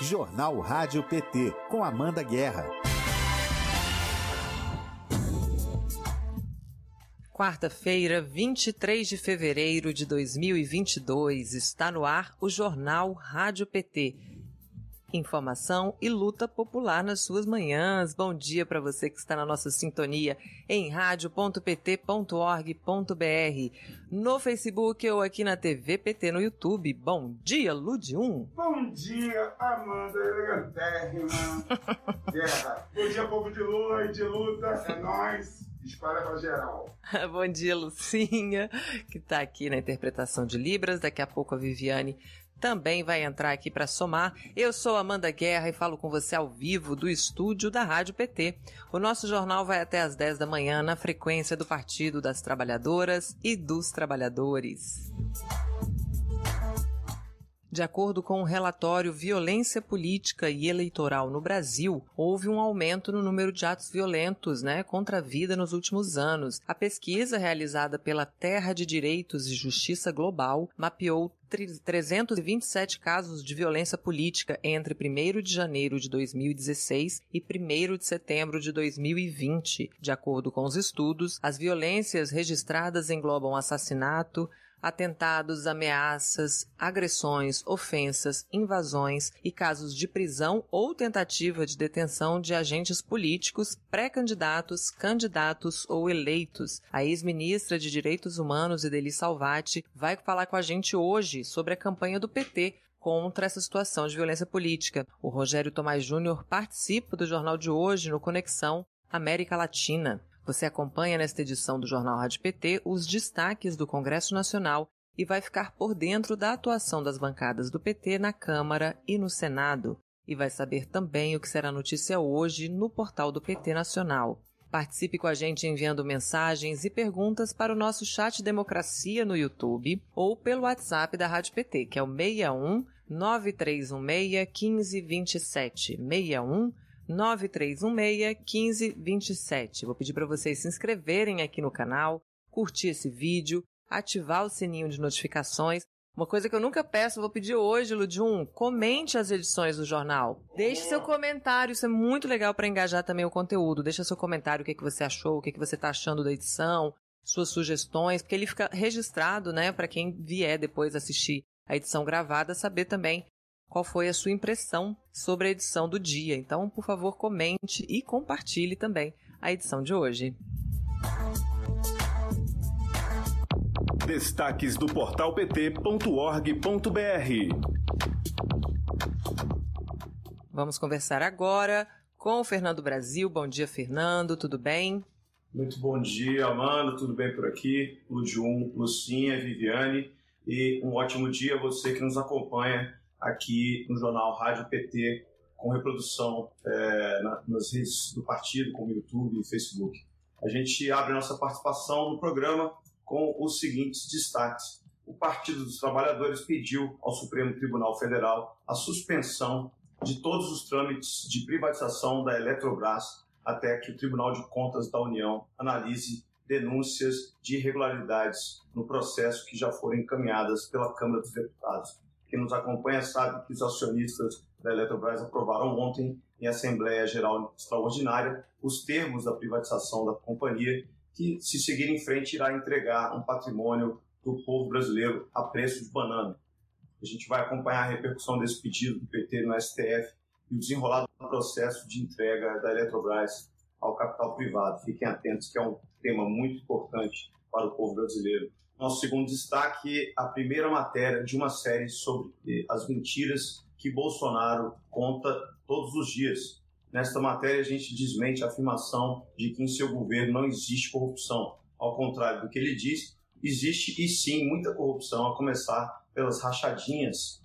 Jornal Rádio PT, com Amanda Guerra. Quarta-feira, 23 de fevereiro de 2022, está no ar o Jornal Rádio PT informação e luta popular nas suas manhãs. Bom dia para você que está na nossa sintonia em rádio.pt.org.br, no Facebook ou aqui na TV PT no YouTube. Bom dia, Ludium. Bom dia, Amanda elegantérrima. Guerra. Bom dia, povo de Lula e de luta. É nós. Espalha pra geral. Bom dia, Lucinha, que está aqui na interpretação de Libras. Daqui a pouco a Viviane também vai entrar aqui para somar. Eu sou Amanda Guerra e falo com você ao vivo do estúdio da Rádio PT. O nosso jornal vai até às 10 da manhã na frequência do Partido das Trabalhadoras e dos Trabalhadores. De acordo com o relatório Violência Política e Eleitoral no Brasil, houve um aumento no número de atos violentos né, contra a vida nos últimos anos. A pesquisa realizada pela Terra de Direitos e Justiça Global mapeou 327 casos de violência política entre 1 de janeiro de 2016 e 1 de setembro de 2020. De acordo com os estudos, as violências registradas englobam assassinato, atentados, ameaças, agressões, ofensas, invasões e casos de prisão ou tentativa de detenção de agentes políticos, pré-candidatos, candidatos ou eleitos. A ex-ministra de Direitos Humanos, Ideli Salvati, vai falar com a gente hoje sobre a campanha do PT contra essa situação de violência política. O Rogério Tomás Júnior participa do jornal de hoje no Conexão América Latina. Você acompanha nesta edição do Jornal Rádio PT os destaques do Congresso Nacional e vai ficar por dentro da atuação das bancadas do PT na Câmara e no Senado. E vai saber também o que será notícia hoje no portal do PT Nacional. Participe com a gente enviando mensagens e perguntas para o nosso chat Democracia no YouTube ou pelo WhatsApp da Rádio PT, que é o 61 9316 1527. 61 9316-1527. Vou pedir para vocês se inscreverem aqui no canal, curtir esse vídeo, ativar o sininho de notificações. Uma coisa que eu nunca peço, vou pedir hoje, Ludjum, comente as edições do jornal. Deixe seu comentário, isso é muito legal para engajar também o conteúdo. Deixa seu comentário, o que, é que você achou, o que, é que você está achando da edição, suas sugestões, porque ele fica registrado, né, para quem vier depois assistir a edição gravada, saber também qual foi a sua impressão sobre a edição do dia. Então, por favor, comente e compartilhe também a edição de hoje. Destaques do portal pt.org.br. Vamos conversar agora com o Fernando Brasil. Bom dia, Fernando, tudo bem? Muito bom dia, Amanda, tudo bem por aqui? Ludium, Lucinha, Viviane, e um ótimo dia a você que nos acompanha aqui no jornal Rádio PT, com reprodução é, na, nas redes do partido, como YouTube e Facebook. A gente abre nossa participação no programa com os seguintes destaques. O Partido dos Trabalhadores pediu ao Supremo Tribunal Federal a suspensão de todos os trâmites de privatização da Eletrobras até que o Tribunal de Contas da União analise denúncias de irregularidades no processo que já foram encaminhadas pela Câmara dos Deputados. Quem nos acompanha sabe que os acionistas da Eletrobras aprovaram ontem, em Assembleia Geral Extraordinária, os termos da privatização da companhia, que, se seguir em frente, irá entregar um patrimônio do povo brasileiro a preço de banana. A gente vai acompanhar a repercussão desse pedido do PT no STF e o desenrolado processo de entrega da Eletrobras ao capital privado. Fiquem atentos, que é um tema muito importante para o povo brasileiro. Nosso segundo destaque, a primeira matéria de uma série sobre as mentiras que Bolsonaro conta todos os dias. Nesta matéria, a gente desmente a afirmação de que em seu governo não existe corrupção. Ao contrário do que ele diz, existe e sim muita corrupção, a começar pelas rachadinhas.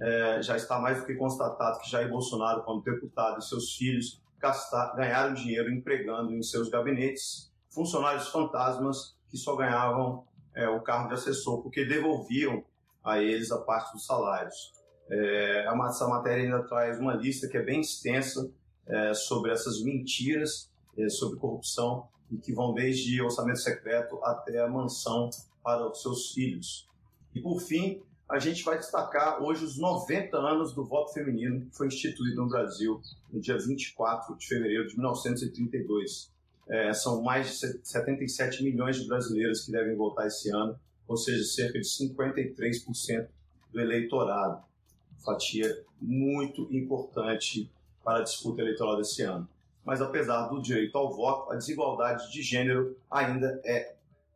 É, já está mais do que constatado que Jair Bolsonaro, quando deputado, e seus filhos gastar, ganharam dinheiro empregando em seus gabinetes funcionários fantasmas que só ganhavam é, o cargo de assessor, porque devolviam a eles a parte dos salários. É, essa matéria ainda traz uma lista que é bem extensa é, sobre essas mentiras é, sobre corrupção e que vão desde orçamento secreto até a mansão para os seus filhos. E por fim, a gente vai destacar hoje os 90 anos do voto feminino que foi instituído no Brasil no dia 24 de fevereiro de 1932. É, são mais de 77 milhões de brasileiras que devem votar esse ano, ou seja, cerca de 53% do eleitorado. Fatia muito importante para a disputa eleitoral desse ano. Mas apesar do direito ao voto, a desigualdade de gênero ainda é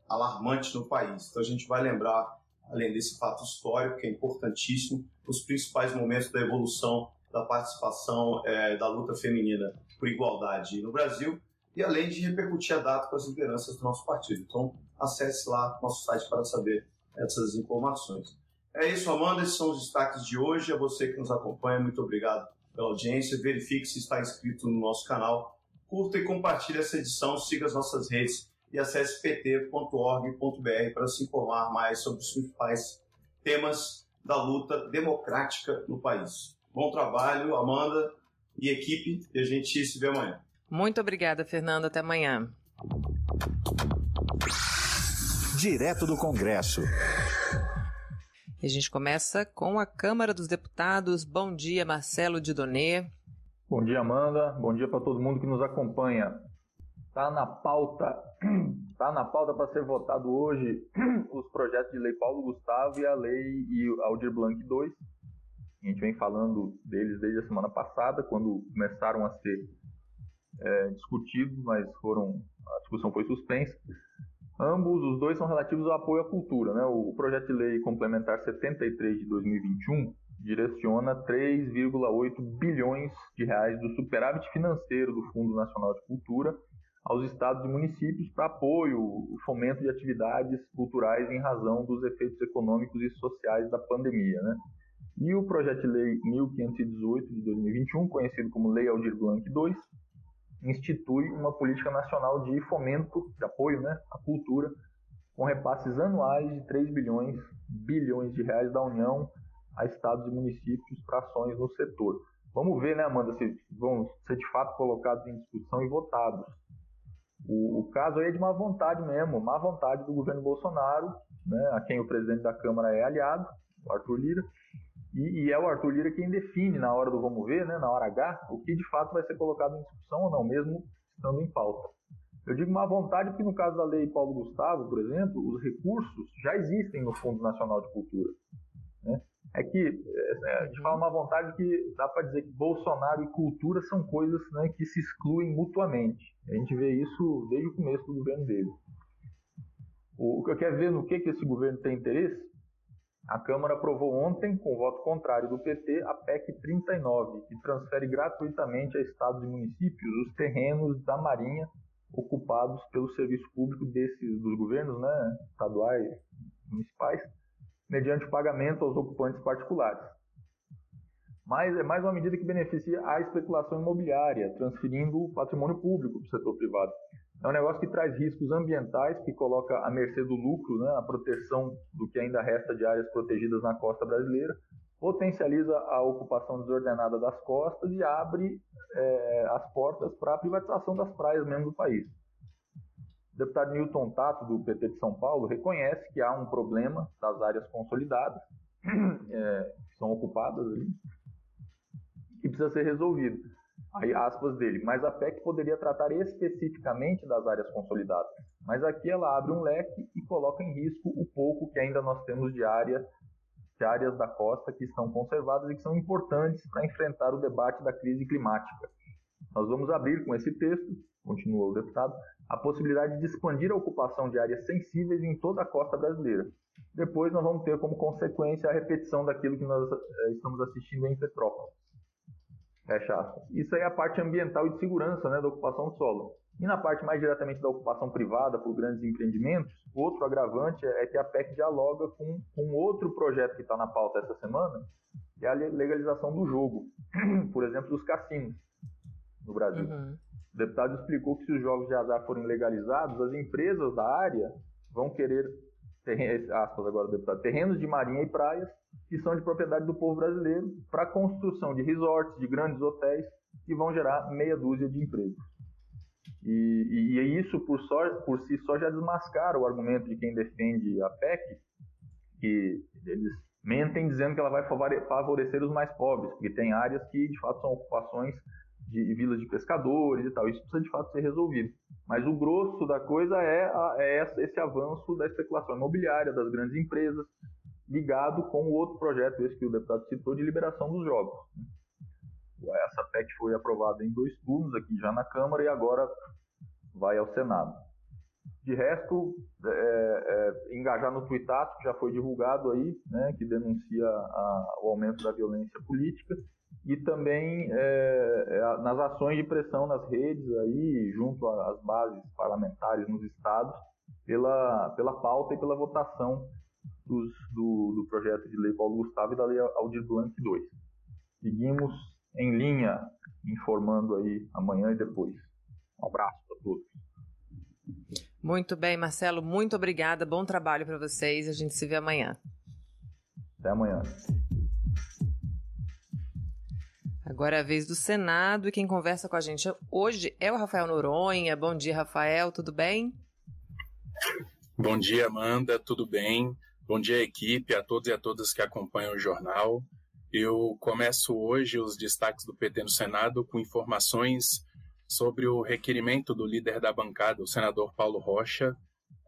alarmante no país. Então a gente vai lembrar além desse fato histórico, que é importantíssimo, os principais momentos da evolução da participação é, da luta feminina por igualdade no Brasil, e além de repercutir a data com as lideranças do nosso partido. Então, acesse lá nosso site para saber essas informações. É isso, Amanda. Esses são os destaques de hoje. A você que nos acompanha, muito obrigado pela audiência. Verifique se está inscrito no nosso canal. Curta e compartilhe essa edição. Siga as nossas redes e acesse pt.org.br para se informar mais sobre os principais temas da luta democrática no país. Bom trabalho, Amanda e equipe, e a gente se vê amanhã. Muito obrigada, Fernando. Até amanhã. Direto do Congresso. E a gente começa com a Câmara dos Deputados. Bom dia, Marcelo Didonê. Bom dia, Amanda. Bom dia para todo mundo que nos acompanha. Está na pauta, tá na pauta para ser votado hoje os projetos de lei Paulo Gustavo e a lei e Aldir Blanc 2. A gente vem falando deles desde a semana passada, quando começaram a ser é, discutidos, mas foram a discussão foi suspensa. Ambos, os dois são relativos ao apoio à cultura. Né? O projeto de lei complementar 73 de 2021 direciona 3,8 bilhões de reais do superávit financeiro do Fundo Nacional de Cultura aos estados e municípios para apoio fomento de atividades culturais em razão dos efeitos econômicos e sociais da pandemia. Né? E o projeto de lei 1518 de 2021, conhecido como Lei Aldir Blanc II, institui uma política nacional de fomento, de apoio né, à cultura, com repasses anuais de 3 bilhões, bilhões de reais da União a estados e municípios para ações no setor. Vamos ver, né, Amanda, se vão ser de fato colocados em discussão e votados. O, o, caso aí é de má vontade mesmo, má vontade do governo Bolsonaro, né, a quem o presidente da Câmara é aliado, o Arthur Lira, e, e, é o Arthur Lira quem define na hora do vamos ver, né, na hora H, o que de fato vai ser colocado em discussão ou não, mesmo estando em pauta. Eu digo má vontade porque no caso da lei Paulo Gustavo, por exemplo, os recursos já existem no Fundo Nacional de Cultura. Né? É que é, a gente fala uma vontade que dá para dizer que Bolsonaro e cultura são coisas né, que se excluem mutuamente. A gente vê isso desde o começo do governo dele. O que eu quero ver no que, que esse governo tem interesse? A Câmara aprovou ontem, com voto contrário do PT, a PEC 39, que transfere gratuitamente a estados e municípios os terrenos da Marinha ocupados pelo serviço público desses dos governos, né, estaduais, municipais, mediante pagamento aos ocupantes particulares. Mas é mais uma medida que beneficia a especulação imobiliária, transferindo o patrimônio público para o setor privado. É um negócio que traz riscos ambientais, que coloca à mercê do lucro né, a proteção do que ainda resta de áreas protegidas na costa brasileira, potencializa a ocupação desordenada das costas e abre é, as portas para a privatização das praias mesmo do país. O deputado Newton Tato, do PT de São Paulo, reconhece que há um problema das áreas consolidadas, é, que são ocupadas ali, que precisa ser resolvido. Aí, aspas dele, mas a PEC poderia tratar especificamente das áreas consolidadas. Mas aqui ela abre um leque e coloca em risco o pouco que ainda nós temos de, área, de áreas da costa que estão conservadas e que são importantes para enfrentar o debate da crise climática. Nós vamos abrir com esse texto, continua o deputado, a possibilidade de expandir a ocupação de áreas sensíveis em toda a costa brasileira. Depois nós vamos ter como consequência a repetição daquilo que nós eh, estamos assistindo em Petrópolis. Fecha aspas. Isso aí é a parte ambiental e de segurança né, da ocupação do solo. E na parte mais diretamente da ocupação privada por grandes empreendimentos, outro agravante é que a PEC dialoga com um outro projeto que está na pauta essa semana, que é a legalização do jogo, por exemplo, dos cassinos no Brasil. Uhum. O deputado explicou que se os jogos de azar forem legalizados, as empresas da área vão querer, aspas agora, deputado, terrenos de marinha e praias que são de propriedade do povo brasileiro para a construção de resorts, de grandes hotéis, que vão gerar meia dúzia de empregos. E, e isso por, só, por si só já desmascara o argumento de quem defende a PEC, que eles mentem dizendo que ela vai favorecer os mais pobres, porque tem áreas que de fato são ocupações de vilas de pescadores e tal. Isso precisa de fato ser resolvido. Mas o grosso da coisa é, a, é esse avanço da especulação imobiliária das grandes empresas, ligado com o outro projeto, esse que o deputado citou, de liberação dos jogos. Essa PEC foi aprovada em dois turnos aqui já na Câmara e agora vai ao Senado. De resto, é, é, engajar no Tuitato, que já foi divulgado aí, né, que denuncia a, o aumento da violência política, e também é, é nas ações de pressão nas redes, aí, junto às bases parlamentares nos estados, pela, pela pauta e pela votação dos, do, do projeto de lei Paulo Gustavo e da lei Aldir Blanc II. Seguimos em linha, informando aí amanhã e depois. Um abraço para todos. Muito bem, Marcelo, muito obrigada. Bom trabalho para vocês. A gente se vê amanhã. Até amanhã. Agora é a vez do Senado e quem conversa com a gente hoje é o Rafael Noronha. Bom dia, Rafael, tudo bem? Bom dia, Amanda, tudo bem? Bom dia, equipe, a todos e a todas que acompanham o jornal. Eu começo hoje os destaques do PT no Senado com informações sobre o requerimento do líder da bancada, o senador Paulo Rocha,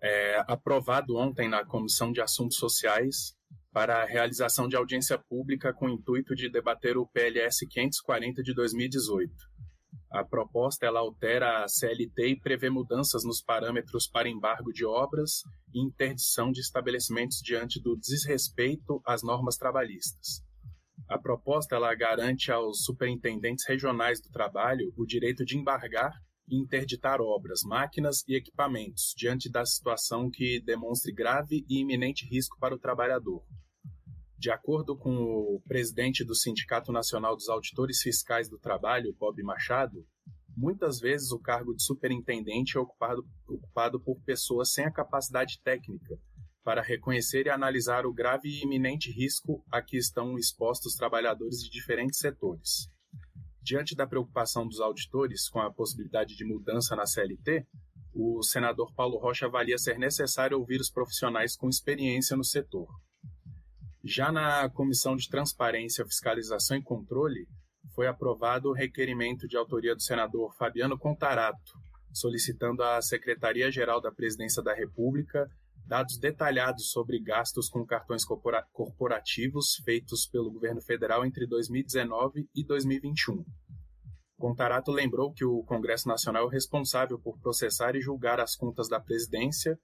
é, aprovado ontem na Comissão de Assuntos Sociais para a realização de audiência pública com o intuito de debater o PLS 540 de 2018. A proposta ela altera a CLT e prevê mudanças nos parâmetros para embargo de obras e interdição de estabelecimentos diante do desrespeito às normas trabalhistas. A proposta ela garante aos superintendentes regionais do trabalho o direito de embargar e interditar obras, máquinas e equipamentos diante da situação que demonstre grave e iminente risco para o trabalhador. De acordo com o presidente do Sindicato Nacional dos Auditores Fiscais do Trabalho, Bob Machado, muitas vezes o cargo de superintendente é ocupado, ocupado por pessoas sem a capacidade técnica para reconhecer e analisar o grave e iminente risco a que estão expostos trabalhadores de diferentes setores. Diante da preocupação dos auditores com a possibilidade de mudança na CLT, o senador Paulo Rocha avalia ser necessário ouvir os profissionais com experiência no setor. Já na Comissão de Transparência, Fiscalização e Controle, foi aprovado o requerimento de autoria do senador Fabiano Contarato, solicitando à Secretaria-Geral da Presidência da República dados detalhados sobre gastos com cartões corporativos feitos pelo governo federal entre 2019 e 2021. Contarato lembrou que o Congresso Nacional é responsável por processar e julgar as contas da presidência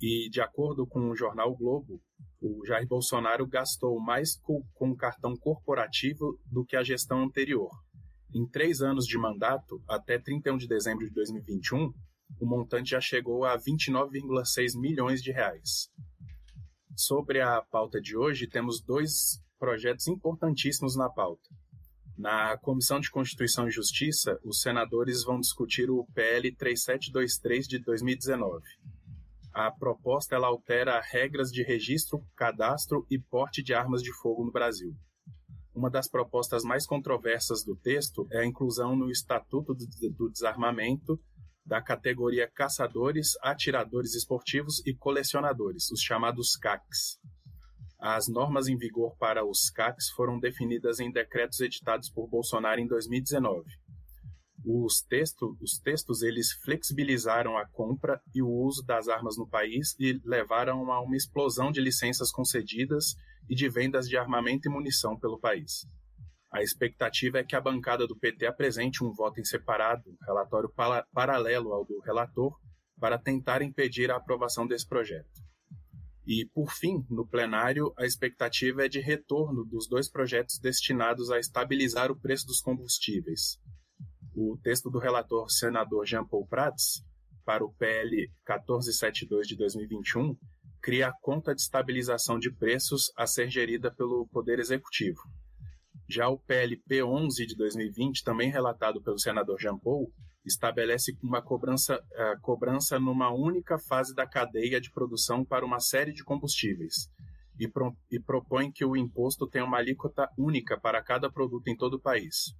e, de acordo com o jornal Globo, o Jair Bolsonaro gastou mais com, com cartão corporativo do que a gestão anterior. Em três anos de mandato, até 31 de dezembro de 2021, o montante já chegou a 29,6 milhões de reais. Sobre a pauta de hoje, temos dois projetos importantíssimos na pauta. Na Comissão de Constituição e Justiça, os senadores vão discutir o PL 3723 de 2019 a proposta ela altera regras de registro, cadastro e porte de armas de fogo no Brasil. Uma das propostas mais controversas do texto é a inclusão no Estatuto do Desarmamento da categoria caçadores, atiradores esportivos e colecionadores, os chamados CACs. As normas em vigor para os CACs foram definidas em decretos editados por Bolsonaro em 2019 os, os textos eles flexibilizaram a compra e o uso das armas no país e levaram a uma explosão de licenças concedidas e de vendas de armamento e munição pelo país. A expectativa é que a bancada do PT apresente um voto em separado, relatório para, paralelo ao do relator, para tentar impedir a aprovação desse projeto. E, por fim, no plenário, a expectativa é de retorno dos dois projetos destinados a estabilizar o preço dos combustíveis, o texto do relator senador Jean Paul Prats, para o PL 1472 de 2021, cria a conta de estabilização de preços a ser gerida pelo Poder Executivo. Já o PLP 11 de 2020, também relatado pelo senador Jean Paul, estabelece uma cobrança, uh, cobrança numa única fase da cadeia de produção para uma série de combustíveis e, pro, e propõe que o imposto tenha uma alíquota única para cada produto em todo o país.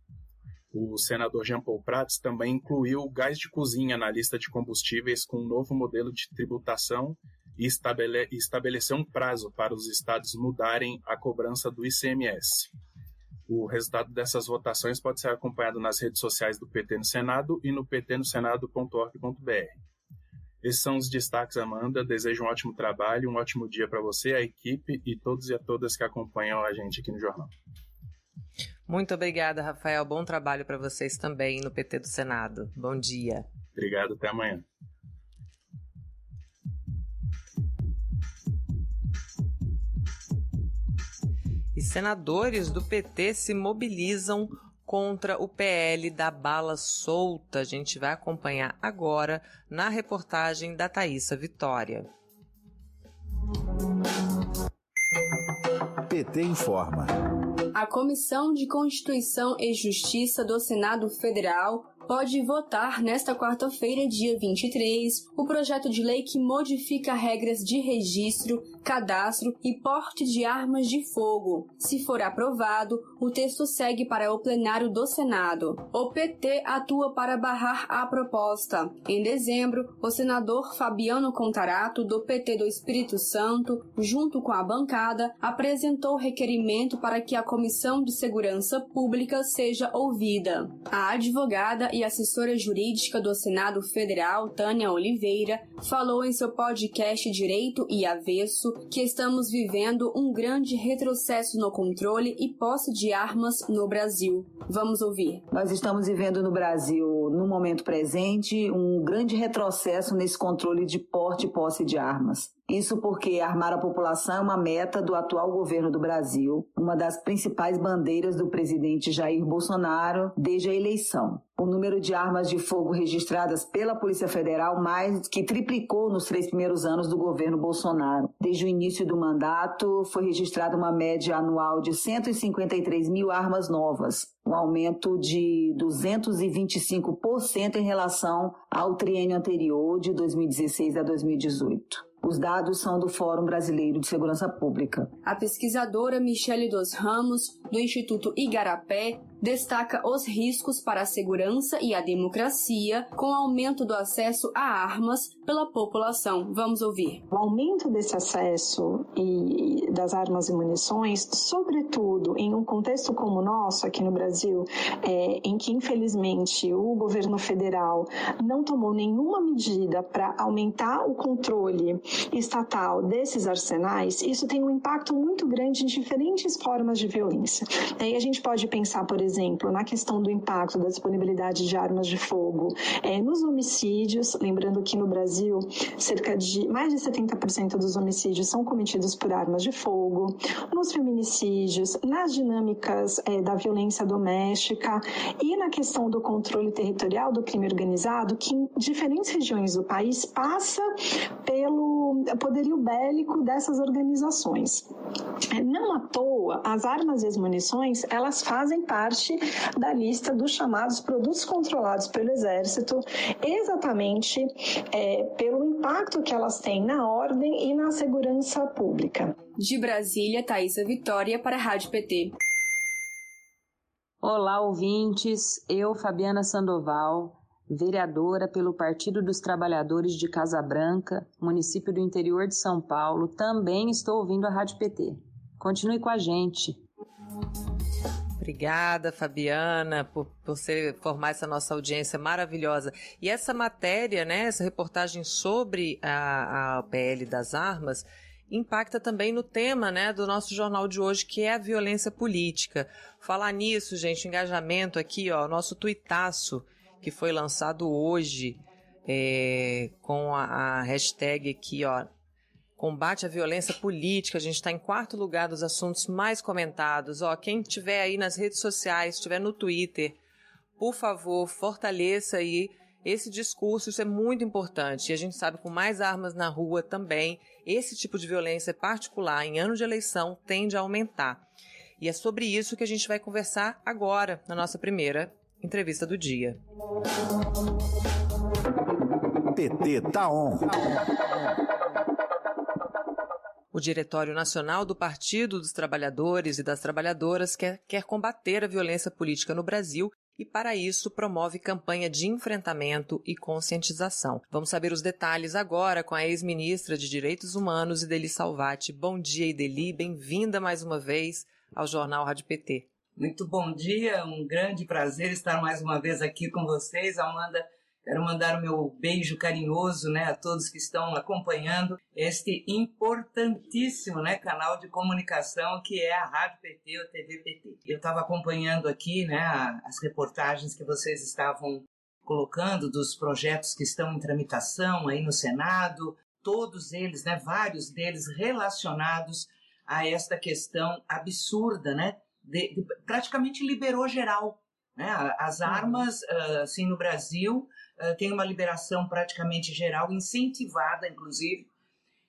O senador Jean Paul Prats também incluiu o gás de cozinha na lista de combustíveis com um novo modelo de tributação e estabele estabelecer um prazo para os estados mudarem a cobrança do ICMS. O resultado dessas votações pode ser acompanhado nas redes sociais do PT no Senado e no ptnosenado.org.br. Esses são os destaques, Amanda. Desejo um ótimo trabalho, um ótimo dia para você, a equipe e todos e a todas que acompanham a gente aqui no jornal. Muito obrigada, Rafael. Bom trabalho para vocês também no PT do Senado. Bom dia. Obrigado, até amanhã. E senadores do PT se mobilizam contra o PL da bala solta. A gente vai acompanhar agora na reportagem da Thaisa Vitória. PT informa. A Comissão de Constituição e Justiça do Senado Federal pode votar nesta quarta-feira, dia 23, o projeto de lei que modifica regras de registro, cadastro e porte de armas de fogo. Se for aprovado, o texto segue para o plenário do Senado. O PT atua para barrar a proposta. Em dezembro, o senador Fabiano Contarato, do PT do Espírito Santo, junto com a bancada, apresentou requerimento para que a Comissão de Segurança Pública seja ouvida. A advogada e assessora jurídica do Senado Federal, Tânia Oliveira, falou em seu podcast Direito e Avesso que estamos vivendo um grande retrocesso no controle e posse de armas no Brasil. Vamos ouvir. Nós estamos vivendo no Brasil, no momento presente, um grande retrocesso nesse controle de porte e posse de armas. Isso porque armar a população é uma meta do atual governo do Brasil, uma das principais bandeiras do presidente Jair Bolsonaro desde a eleição. O número de armas de fogo registradas pela Polícia Federal mais que triplicou nos três primeiros anos do governo Bolsonaro. Desde o início do mandato, foi registrada uma média anual de 153 mil armas novas, um aumento de 225% em relação ao triênio anterior, de 2016 a 2018. Os dados são do Fórum Brasileiro de Segurança Pública. A pesquisadora Michele dos Ramos, do Instituto Igarapé, destaca os riscos para a segurança e a democracia com o aumento do acesso a armas pela população. Vamos ouvir. O aumento desse acesso e das armas e munições, sobretudo em um contexto como o nosso aqui no Brasil, é, em que infelizmente o governo federal não tomou nenhuma medida para aumentar o controle estatal desses arsenais, isso tem um impacto muito grande em diferentes formas de violência. Aí a gente pode pensar, por exemplo, na questão do impacto da disponibilidade de armas de fogo é, nos homicídios, lembrando que no Brasil cerca de mais de 70% dos homicídios são cometidos por armas de fogo, nos feminicídios, nas dinâmicas é, da violência doméstica e na questão do controle territorial do crime organizado, que em diferentes regiões do país passa pelo poderio bélico dessas organizações. É, não à toa, as armas e as munições, elas fazem parte da lista dos chamados produtos controlados pelo Exército, exatamente é, pelo impacto que elas têm na ordem e na segurança pública. De Brasília, Thaisa Vitória para a Rádio PT. Olá, ouvintes. Eu, Fabiana Sandoval, vereadora pelo Partido dos Trabalhadores de Casa Branca, município do interior de São Paulo, também estou ouvindo a Rádio PT. Continue com a gente. Obrigada, Fabiana, por, você formar essa nossa audiência maravilhosa. E essa matéria, né, essa reportagem sobre a, a PL das armas, impacta também no tema né, do nosso jornal de hoje, que é a violência política. Falar nisso, gente, engajamento aqui, ó, nosso tuitaço, que foi lançado hoje, é, com a, a hashtag aqui, ó, combate à violência política. A gente está em quarto lugar dos assuntos mais comentados. Ó, quem tiver aí nas redes sociais, estiver no Twitter, por favor, fortaleça aí esse discurso. Isso é muito importante. E a gente sabe com mais armas na rua também, esse tipo de violência particular em ano de eleição tende a aumentar. E é sobre isso que a gente vai conversar agora, na nossa primeira entrevista do dia. PT tá on. O Diretório Nacional do Partido dos Trabalhadores e das Trabalhadoras quer, quer combater a violência política no Brasil e, para isso, promove campanha de enfrentamento e conscientização. Vamos saber os detalhes agora com a ex-ministra de Direitos Humanos, Ideli Salvati. Bom dia, Ideli. Bem-vinda mais uma vez ao Jornal Rádio PT. Muito bom dia, um grande prazer estar mais uma vez aqui com vocês, Amanda. Quero mandar o meu beijo carinhoso né, a todos que estão acompanhando este importantíssimo né, canal de comunicação que é a Rádio PT ou TV PT. Eu estava acompanhando aqui né, as reportagens que vocês estavam colocando dos projetos que estão em tramitação aí no Senado, todos eles, né, vários deles relacionados a esta questão absurda, né, de, de, praticamente liberou geral. Né? As uhum. armas, uh, assim, no Brasil, tem uma liberação praticamente geral, incentivada, inclusive,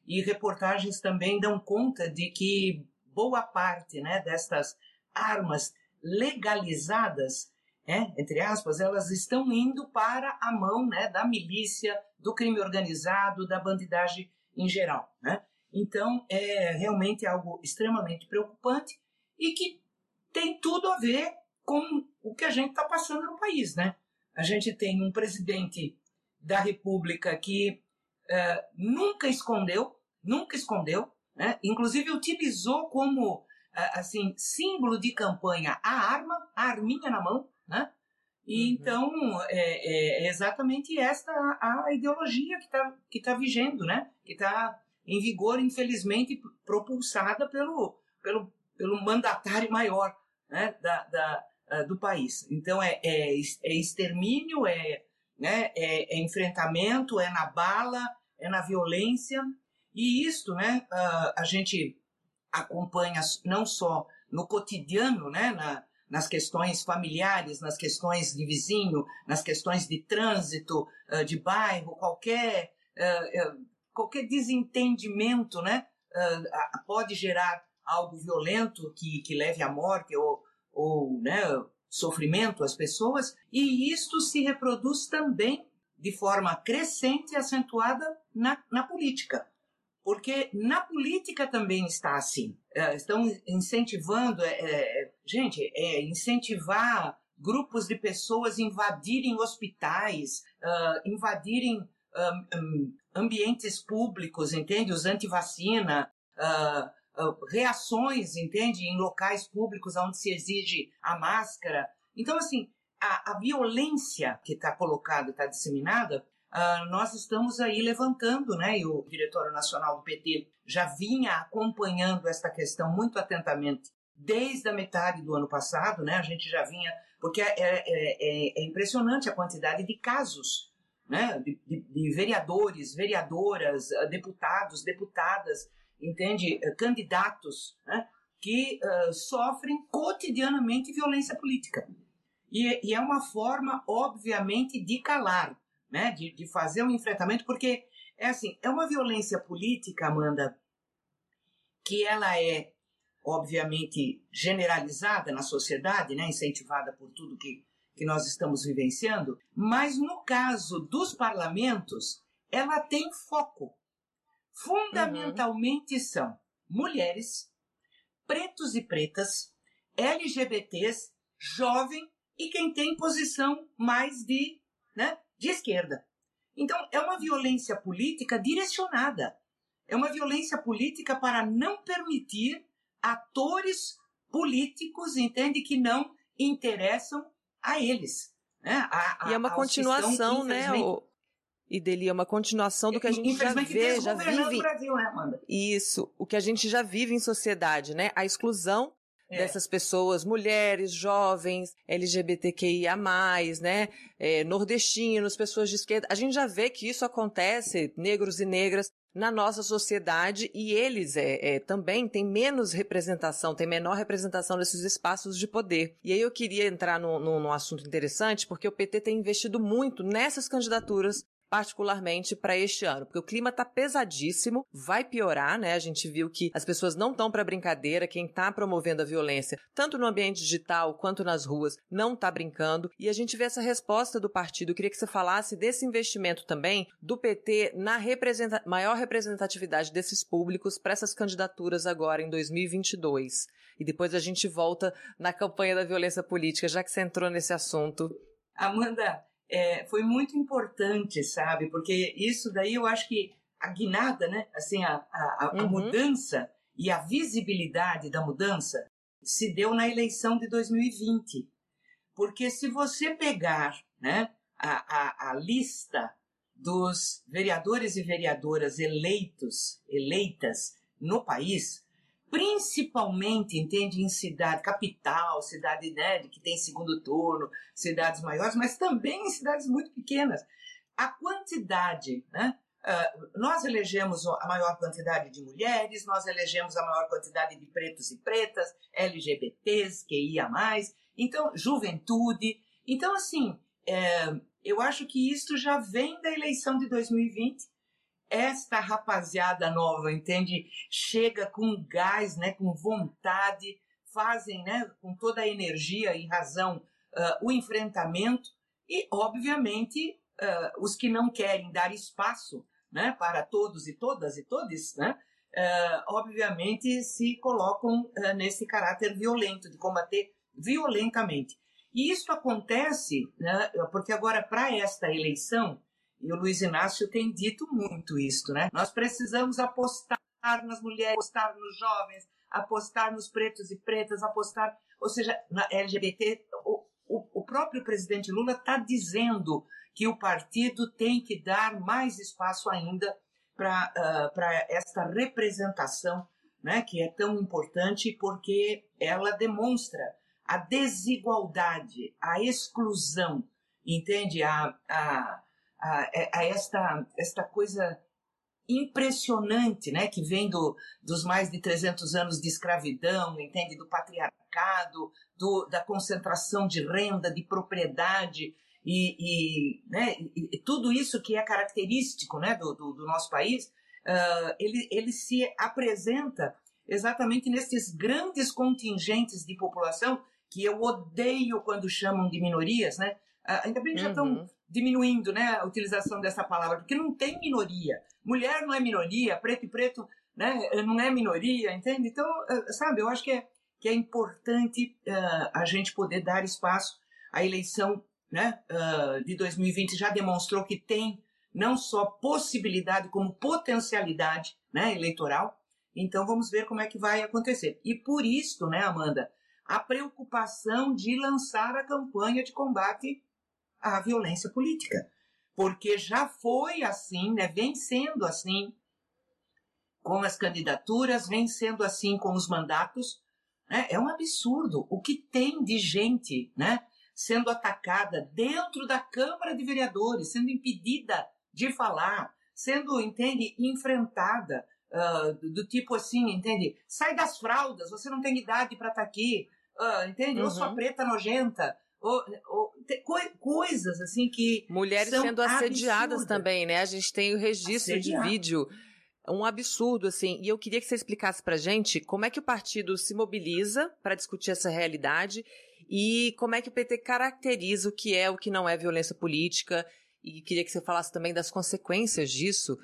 e reportagens também dão conta de que boa parte né, destas armas legalizadas, né, entre aspas, elas estão indo para a mão né, da milícia, do crime organizado, da bandidagem em geral. Né? Então, é realmente algo extremamente preocupante e que tem tudo a ver com o que a gente está passando no país, né? A gente tem um presidente da República que uh, nunca escondeu, nunca escondeu, né? Inclusive utilizou como uh, assim símbolo de campanha a arma, a arminha na mão, né? E uhum. então é, é, exatamente esta a, a ideologia que está que tá vigendo, né? Que está em vigor, infelizmente, propulsada pelo, pelo, pelo mandatário maior né, da, da, uh, do país. Então, é, é, é extermínio, é, né, é, é, enfrentamento, é na bala, é na violência. E isto né, uh, a gente acompanha não só no cotidiano, né, na, nas questões familiares, nas questões de vizinho, nas questões de trânsito, uh, de bairro, qualquer, uh, qualquer desentendimento né, pode gerar algo violento que, que leve à morte ou, ou né, sofrimento às pessoas, e isto se reproduz também de forma crescente e acentuada na, na política. Porque na política também está assim. É, estão incentivando, é, é, gente, é incentivar grupos de pessoas invadirem hospitais, uh, invadirem um, um, ambientes públicos, entende? Os anti-vacina, uh, reações, entende? Em locais públicos onde se exige a máscara. Então, assim, a, a violência que está colocada, está disseminada, uh, nós estamos aí levantando, né? E o Diretório Nacional do PT já vinha acompanhando esta questão muito atentamente desde a metade do ano passado, né? A gente já vinha, porque é, é, é, é impressionante a quantidade de casos, né? De, de, de vereadores, vereadoras, deputados, deputadas entende, eh, candidatos né, que uh, sofrem cotidianamente violência política. E, e, é uma forma, obviamente, de calar, né, de, de fazer um enfrentamento, porque é assim, é uma violência política, Amanda, que ela é, obviamente, generalizada na sociedade, né, incentivada por tudo que, que nós estamos vivenciando, mas no caso dos parlamentos, ela tem foco fundamentalmente uhum. são mulheres, pretos e pretas, LGBTs, jovem e quem tem posição mais de, né, de esquerda. Então, é uma violência política direcionada. É uma violência política para não permitir atores políticos, entende, que não interessam a eles. Né? A, a, e é uma continuação, né? O, e dele é uma continuação do que a gente já vê, já vive. Brasil, né, Amanda? Isso, o que a gente já vive em sociedade, né? A exclusão é. dessas pessoas, mulheres, jovens, LGBTQIA+, né, é, nordestinos, pessoas de esquerda. A gente já vê que isso acontece, negros e negras, na nossa sociedade e eles é, é, também têm menos representação, têm menor representação nesses espaços de poder. E aí eu queria entrar num, num, num assunto interessante, porque o PT tem investido muito nessas candidaturas particularmente para este ano? Porque o clima está pesadíssimo, vai piorar, né? A gente viu que as pessoas não estão para brincadeira, quem está promovendo a violência, tanto no ambiente digital quanto nas ruas, não está brincando. E a gente vê essa resposta do partido. Eu queria que você falasse desse investimento também do PT na representa maior representatividade desses públicos para essas candidaturas agora em 2022. E depois a gente volta na campanha da violência política, já que você entrou nesse assunto. Amanda, é, foi muito importante, sabe? Porque isso daí eu acho que a guinada, né? Assim, a, a, a uhum. mudança e a visibilidade da mudança se deu na eleição de 2020. Porque se você pegar né, a, a, a lista dos vereadores e vereadoras eleitos, eleitas no país, principalmente, entende, em cidade capital, cidade né, que tem segundo turno, cidades maiores, mas também em cidades muito pequenas. A quantidade, né? Uh, nós elegemos a maior quantidade de mulheres, nós elegemos a maior quantidade de pretos e pretas, LGBTs, QIA+, então, juventude. Então, assim, é, eu acho que isso já vem da eleição de 2020, esta rapaziada nova, entende? Chega com gás, né, com vontade, fazem, né, com toda a energia e razão uh, o enfrentamento e, obviamente, uh, os que não querem dar espaço, né, para todos e todas e todos, né, uh, obviamente se colocam nesse caráter violento de combater violentamente. E isso acontece, né, porque agora para esta eleição e o Luiz Inácio tem dito muito isso, né? Nós precisamos apostar nas mulheres, apostar nos jovens, apostar nos pretos e pretas, apostar, ou seja, na LGBT. O, o, o próprio presidente Lula está dizendo que o partido tem que dar mais espaço ainda para uh, esta representação, né, que é tão importante porque ela demonstra a desigualdade, a exclusão, entende? A, a, a, a esta, esta coisa impressionante, né, que vem do, dos mais de 300 anos de escravidão, entende, do patriarcado, do, da concentração de renda, de propriedade e, e, né, e, tudo isso que é característico, né, do, do, do nosso país, uh, ele, ele se apresenta exatamente nesses grandes contingentes de população que eu odeio quando chamam de minorias, né? Uh, ainda bem que uhum. já estão diminuindo né, a utilização dessa palavra, porque não tem minoria. Mulher não é minoria, preto e preto né, não é minoria, entende? Então, eh, sabe, eu acho que é, que é importante uh, a gente poder dar espaço. A eleição né, uh, de 2020 já demonstrou que tem não só possibilidade, como potencialidade né, eleitoral. Então, vamos ver como é que vai acontecer. E por isso, né, Amanda, a preocupação de lançar a campanha de combate à violência política. Porque já foi assim, né? vem sendo assim com as candidaturas, vem sendo assim com os mandatos. Né? É um absurdo o que tem de gente né? sendo atacada dentro da Câmara de Vereadores, sendo impedida de falar, sendo, entende, enfrentada. Uh, do, do, tipo assim, entende? Sai das fraldas, você não tem idade para estar tá aqui, uh, entende? Uhum. Ou sua preta nojenta, ou, ou, coisas assim que. Mulheres sendo assediadas absurdas. também, né? A gente tem o registro Assediar. de vídeo. Um absurdo, assim. E eu queria que você explicasse pra gente como é que o partido se mobiliza para discutir essa realidade e como é que o PT caracteriza o que é o que não é violência política. E queria que você falasse também das consequências disso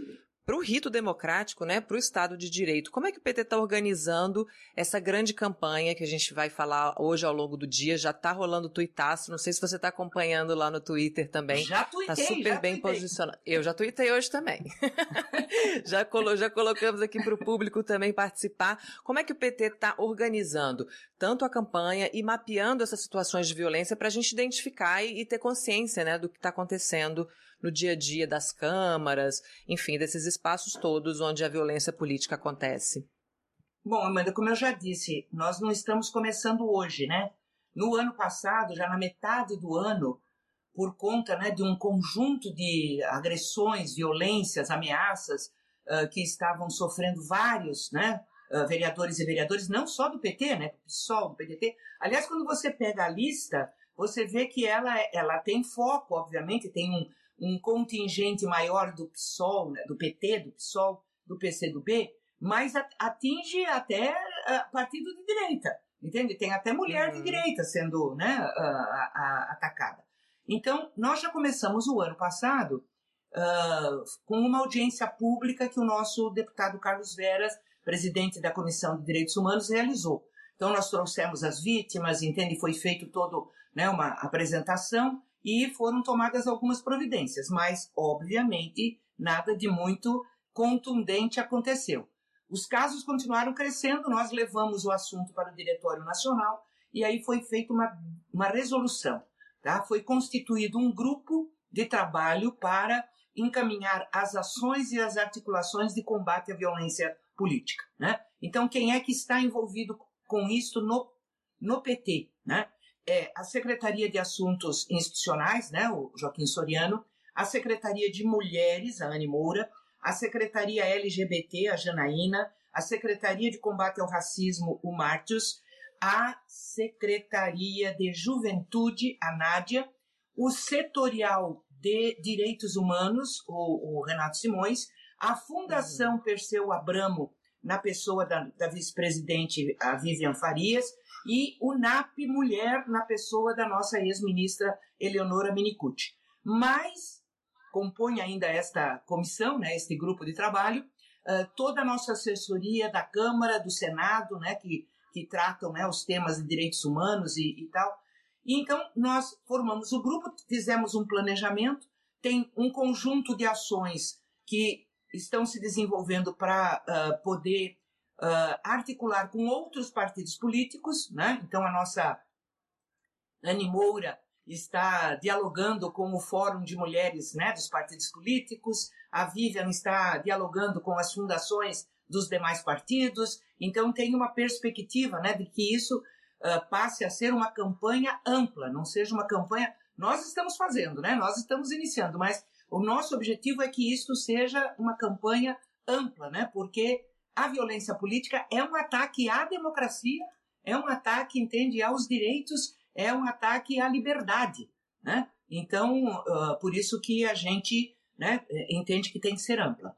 para o rito democrático, né, para o Estado de Direito. Como é que o PT está organizando essa grande campanha que a gente vai falar hoje ao longo do dia? Já está rolando tuitaço, não sei se você está acompanhando lá no Twitter também. Já tuitei, Está super já bem tuitei. posicionado. Eu já tuitei hoje também. já, colo já colocamos aqui para o público também participar. Como é que o PT está organizando tanto a campanha e mapeando essas situações de violência para a gente identificar e, e ter consciência né, do que está acontecendo no dia a dia das câmaras, enfim, desses espaços todos onde a violência política acontece? Bom, Amanda, como eu já disse, nós não estamos começando hoje, né? No ano passado, já na metade do ano, por conta né, de um conjunto de agressões, violências, ameaças uh, que estavam sofrendo vários né, uh, vereadores e vereadores, não só do PT, né, só do PDT. Aliás, quando você pega a lista, você vê que ela, ela tem foco, obviamente, tem um, um contingente maior do PSOL, né, do PT, do PSOL, do PCdoB, mas atinge até uh, partido de direita, entende? Tem até mulher uhum. de direita sendo né, uh, atacada. Então, nós já começamos o ano passado uh, com uma audiência pública que o nosso deputado Carlos Veras, presidente da Comissão de Direitos Humanos, realizou. Então, nós trouxemos as vítimas, entende? Foi feito todo né, uma apresentação e foram tomadas algumas providências, mas, obviamente, nada de muito contundente aconteceu. Os casos continuaram crescendo, nós levamos o assunto para o Diretório Nacional e aí foi feita uma, uma resolução. Tá? Foi constituído um grupo de trabalho para encaminhar as ações e as articulações de combate à violência política. Né? Então, quem é que está envolvido com isso no, no PT? Né? É a Secretaria de Assuntos Institucionais, né, o Joaquim Soriano, a Secretaria de Mulheres, a Anne Moura, a Secretaria LGBT, a Janaína, a Secretaria de Combate ao Racismo, o Martius, a Secretaria de Juventude, a Nádia, o Setorial de Direitos Humanos, o, o Renato Simões, a Fundação uhum. Perseu Abramo, na pessoa da, da vice-presidente a Vivian Farias, e o NAP Mulher, na pessoa da nossa ex-ministra Eleonora Minicucci. Mas compõe ainda esta comissão, né, este grupo de trabalho, uh, toda a nossa assessoria da Câmara, do Senado, né, que, que tratam né, os temas de direitos humanos e, e tal. E então nós formamos o grupo, fizemos um planejamento, tem um conjunto de ações que estão se desenvolvendo para uh, poder uh, articular com outros partidos políticos, né? Então a nossa Anne Moura está dialogando com o Fórum de Mulheres né, dos partidos políticos, a Vivian está dialogando com as fundações dos demais partidos, então tem uma perspectiva né, de que isso uh, passe a ser uma campanha ampla, não seja uma campanha. Nós estamos fazendo, né? nós estamos iniciando, mas o nosso objetivo é que isto seja uma campanha ampla, né? porque a violência política é um ataque à democracia, é um ataque, entende, aos direitos é um ataque à liberdade, né? Então, uh, por isso que a gente né, entende que tem que ser ampla.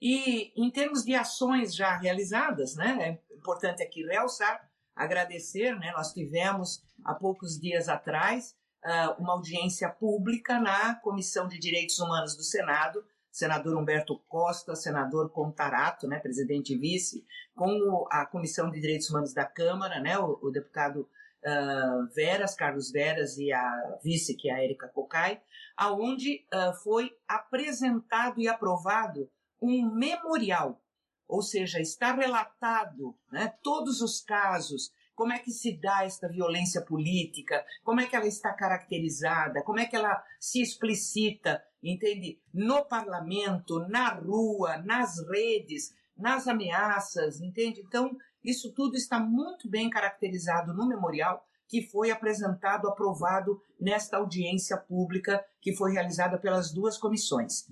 E em termos de ações já realizadas, né, é importante aqui realçar, agradecer, né, nós tivemos há poucos dias atrás uh, uma audiência pública na Comissão de Direitos Humanos do Senado, senador Humberto Costa, senador Contarato, né, presidente e vice, com a Comissão de Direitos Humanos da Câmara, né, o, o deputado uh, Veras, Carlos Veras e a vice, que é a Érica Cocai, aonde uh, foi apresentado e aprovado um memorial, ou seja, está relatado né, todos os casos, como é que se dá esta violência política, como é que ela está caracterizada, como é que ela se explicita, entende? No parlamento, na rua, nas redes, nas ameaças, entende? Então, isso tudo está muito bem caracterizado no memorial que foi apresentado, aprovado nesta audiência pública que foi realizada pelas duas comissões.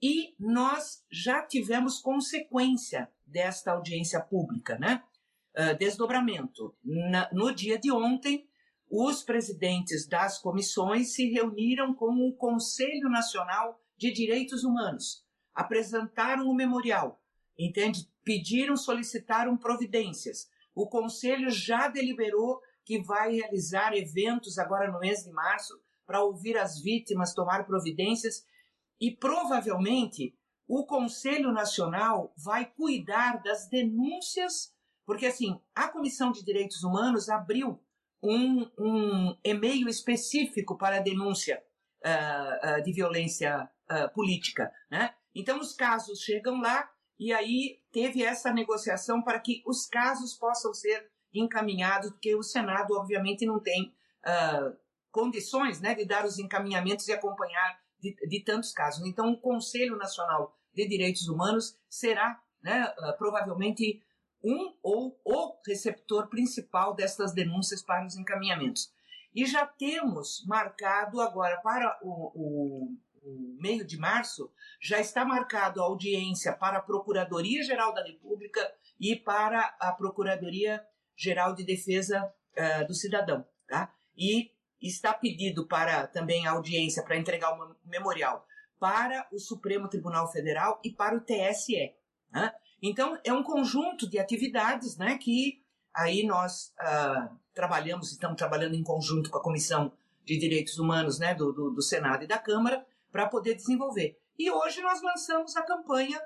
E nós já tivemos consequência desta audiência pública, né? Uh, desdobramento. Na, no dia de ontem, os presidentes das comissões se reuniram com o Conselho Nacional de Direitos Humanos, apresentaram o memorial, entende? pediram, solicitaram providências. O Conselho já deliberou que vai realizar eventos agora no mês de março para ouvir as vítimas, tomar providências e provavelmente o Conselho Nacional vai cuidar das denúncias, porque assim, a Comissão de Direitos Humanos abriu um, um e-mail específico para denúncia uh, uh, de violência uh, política. Né? Então, os casos chegam lá, e aí teve essa negociação para que os casos possam ser encaminhados, porque o Senado, obviamente, não tem condições né, de dar os encaminhamentos e acompanhar de, de, tantos casos. Então, o Conselho Nacional de Direitos Humanos será né, provavelmente um ou o receptor principal destas denúncias para os encaminhamentos. E já temos marcado agora para o, o o meio de março, já está marcado a audiência para a Procuradoria-Geral da República e para a Procuradoria-Geral de Defesa uh, do Cidadão. Tá? E está pedido para também a audiência para entregar o memorial para o Supremo Tribunal Federal e para o TSE. Né? Então, é um conjunto de atividades né, que aí nós uh, trabalhamos, estamos trabalhando em conjunto com a Comissão de Direitos Humanos né, do, do, do Senado e da Câmara para poder desenvolver. E hoje nós lançamos a campanha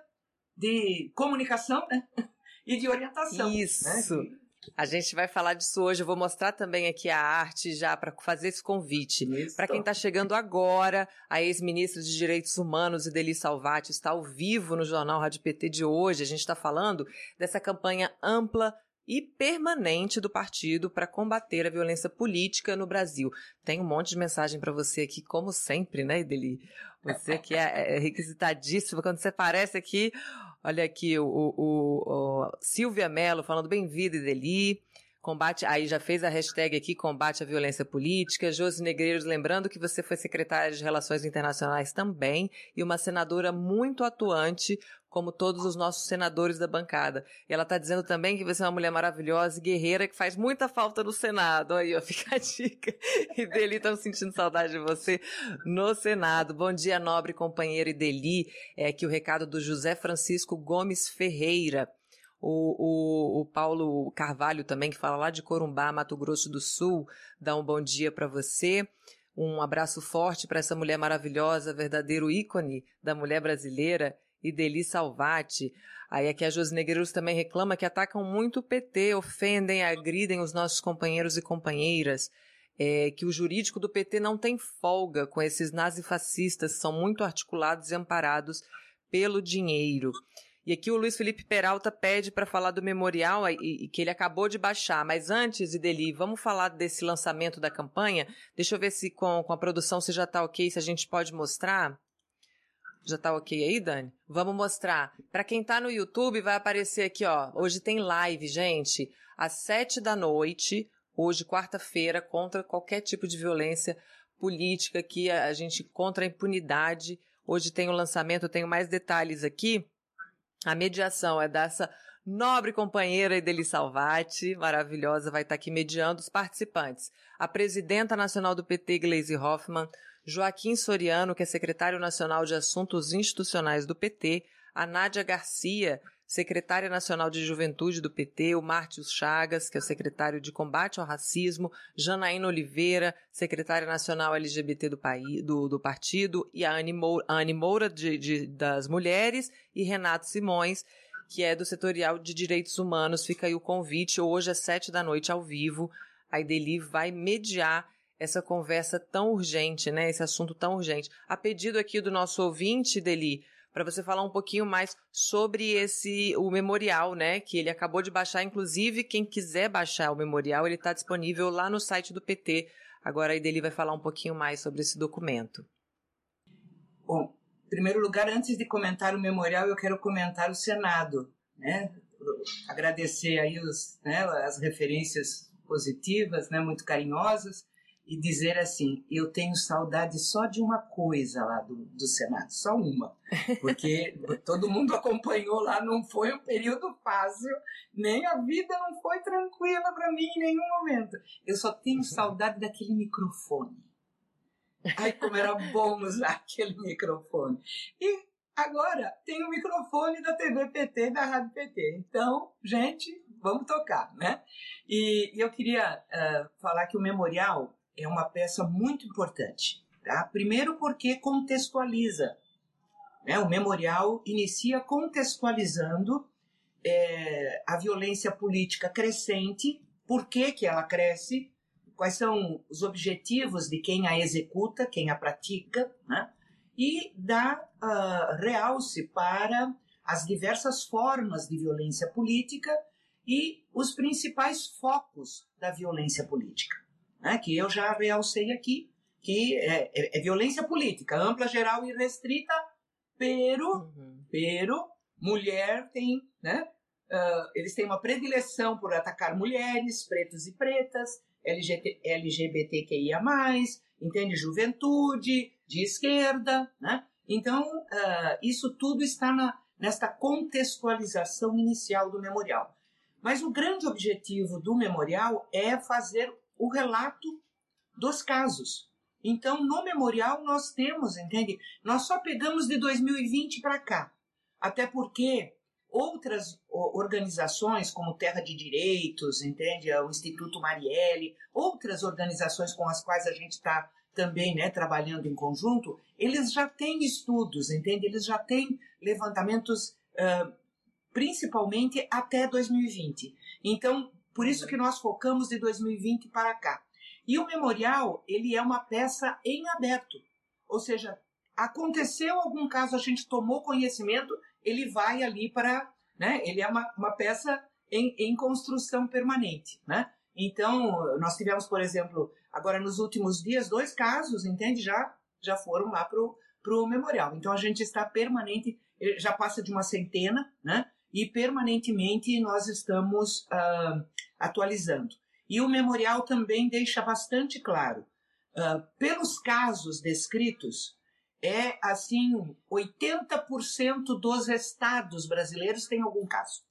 de comunicação né, e de orientação. Isso. Né, a gente vai falar disso hoje. Eu vou mostrar também aqui a arte já para fazer esse convite. Para quem está chegando agora, a ex-ministra de Direitos Humanos, Ideli Salvati, está ao vivo no Jornal Rádio PT de hoje. A gente está falando dessa campanha ampla e permanente do partido para combater a violência política no Brasil. Tem um monte de mensagem para você aqui, como sempre, né, Ideli? Você que é, é requisitadíssima. Quando você aparece aqui, Olha aqui o, o, o Silvia Mello falando bem-vindo, Ideli. Combate, aí já fez a hashtag aqui, combate à violência política. Josi Negreiros, lembrando que você foi secretária de Relações Internacionais também e uma senadora muito atuante, como todos os nossos senadores da bancada. E ela está dizendo também que você é uma mulher maravilhosa e guerreira que faz muita falta no Senado. Aí, ó, fica a dica. E Deli, estamos sentindo saudade de você no Senado. Bom dia, nobre companheiro Ideli. É aqui o recado do José Francisco Gomes Ferreira. O, o, o, Paulo Carvalho também, que fala lá de Corumbá, Mato Grosso do Sul, dá um bom dia para você. Um abraço forte para essa mulher maravilhosa, verdadeiro ícone da mulher brasileira, Ideli Salvati. Aí aqui a Josi Negreiros também reclama que atacam muito o PT, ofendem, agridem os nossos companheiros e companheiras. É, que o jurídico do PT não tem folga com esses nazifascistas, são muito articulados e amparados pelo dinheiro. E aqui o Luiz Felipe Peralta pede para falar do memorial e, e, que ele acabou de baixar. Mas antes, Ideli, vamos falar desse lançamento da campanha? Deixa eu ver se com, com a produção se já está ok, se a gente pode mostrar. Já está ok aí, Dani? Vamos mostrar. Para quem está no YouTube, vai aparecer aqui, ó. Hoje tem live, gente, às sete da noite, hoje, quarta-feira, contra qualquer tipo de violência política aqui, a gente contra a impunidade. Hoje tem o lançamento, eu tenho mais detalhes aqui. A mediação é dessa nobre companheira Ideli Salvati, maravilhosa, vai estar aqui mediando os participantes. A presidenta nacional do PT, Gleisi Hoffmann, Joaquim Soriano, que é secretário nacional de Assuntos Institucionais do PT, a Nádia Garcia, secretária nacional de Juventude do PT, o Mártios Chagas, que é o secretário de Combate ao Racismo, Janaína Oliveira, secretária nacional LGBT do, país, do, do partido, e a Anne Moura, a Anne Moura de, de, das Mulheres, e Renato Simões, que é do Setorial de Direitos Humanos. Fica aí o convite, hoje às sete da noite, ao vivo. A Ideli vai mediar essa conversa tão urgente, né? Esse assunto tão urgente. A pedido aqui do nosso ouvinte, Deli, para você falar um pouquinho mais sobre esse o memorial, né? Que ele acabou de baixar, inclusive quem quiser baixar o memorial, ele está disponível lá no site do PT. Agora aí dele vai falar um pouquinho mais sobre esse documento. Bom, em primeiro lugar, antes de comentar o memorial, eu quero comentar o Senado, né? Agradecer aí os, né, as referências positivas, né, muito carinhosas e dizer assim: eu tenho saudade só de uma coisa lá do, do Senado, só uma, porque todo mundo acompanhou lá, não foi um período fácil, nem a vida não foi tranquila para mim em nenhum momento. Eu só tenho saudade daquele microfone. Ai, como era bom usar aquele microfone. E agora tem o microfone da TV PT, da Rádio PT. Então, gente, vamos tocar, né? E, e eu queria uh, falar que o memorial é uma peça muito importante. Tá? Primeiro, porque contextualiza. Né? O memorial inicia contextualizando é, a violência política crescente, por que, que ela cresce, quais são os objetivos de quem a executa, quem a pratica, né? e dá uh, realce para as diversas formas de violência política e os principais focos da violência política né, que eu já realcei aqui, que é, é, é violência política, ampla, geral e restrita, pero, uhum. pero mulher tem, né, uh, eles têm uma predileção por atacar mulheres, pretos e pretas, LGBT, LGBTQIA+, entende? Juventude, de esquerda, né? Então, uh, isso tudo está na, nesta contextualização inicial do memorial. Mas o grande objetivo do memorial é fazer o relato dos casos. Então, no memorial, nós temos, entende? Nós só pegamos de 2020 para cá. Até porque outras organizações, como Terra de Direitos, entende? O Instituto Marielle, outras organizações com as quais a gente está também né, trabalhando em conjunto, eles já têm estudos, entende? Eles já têm levantamentos, uh, principalmente até 2020. Então, por isso que nós focamos de 2020 para cá. E o memorial, ele é uma peça em aberto. Ou seja, aconteceu algum caso, a gente tomou conhecimento, ele vai ali para. Né, ele é uma, uma peça em, em construção permanente. Né? Então, nós tivemos, por exemplo, agora nos últimos dias, dois casos, entende? Já, já foram lá para o memorial. Então, a gente está permanente, já passa de uma centena, né? E permanentemente nós estamos uh, atualizando. E o memorial também deixa bastante claro, uh, pelos casos descritos, é assim, 80% dos estados brasileiros têm algum caso.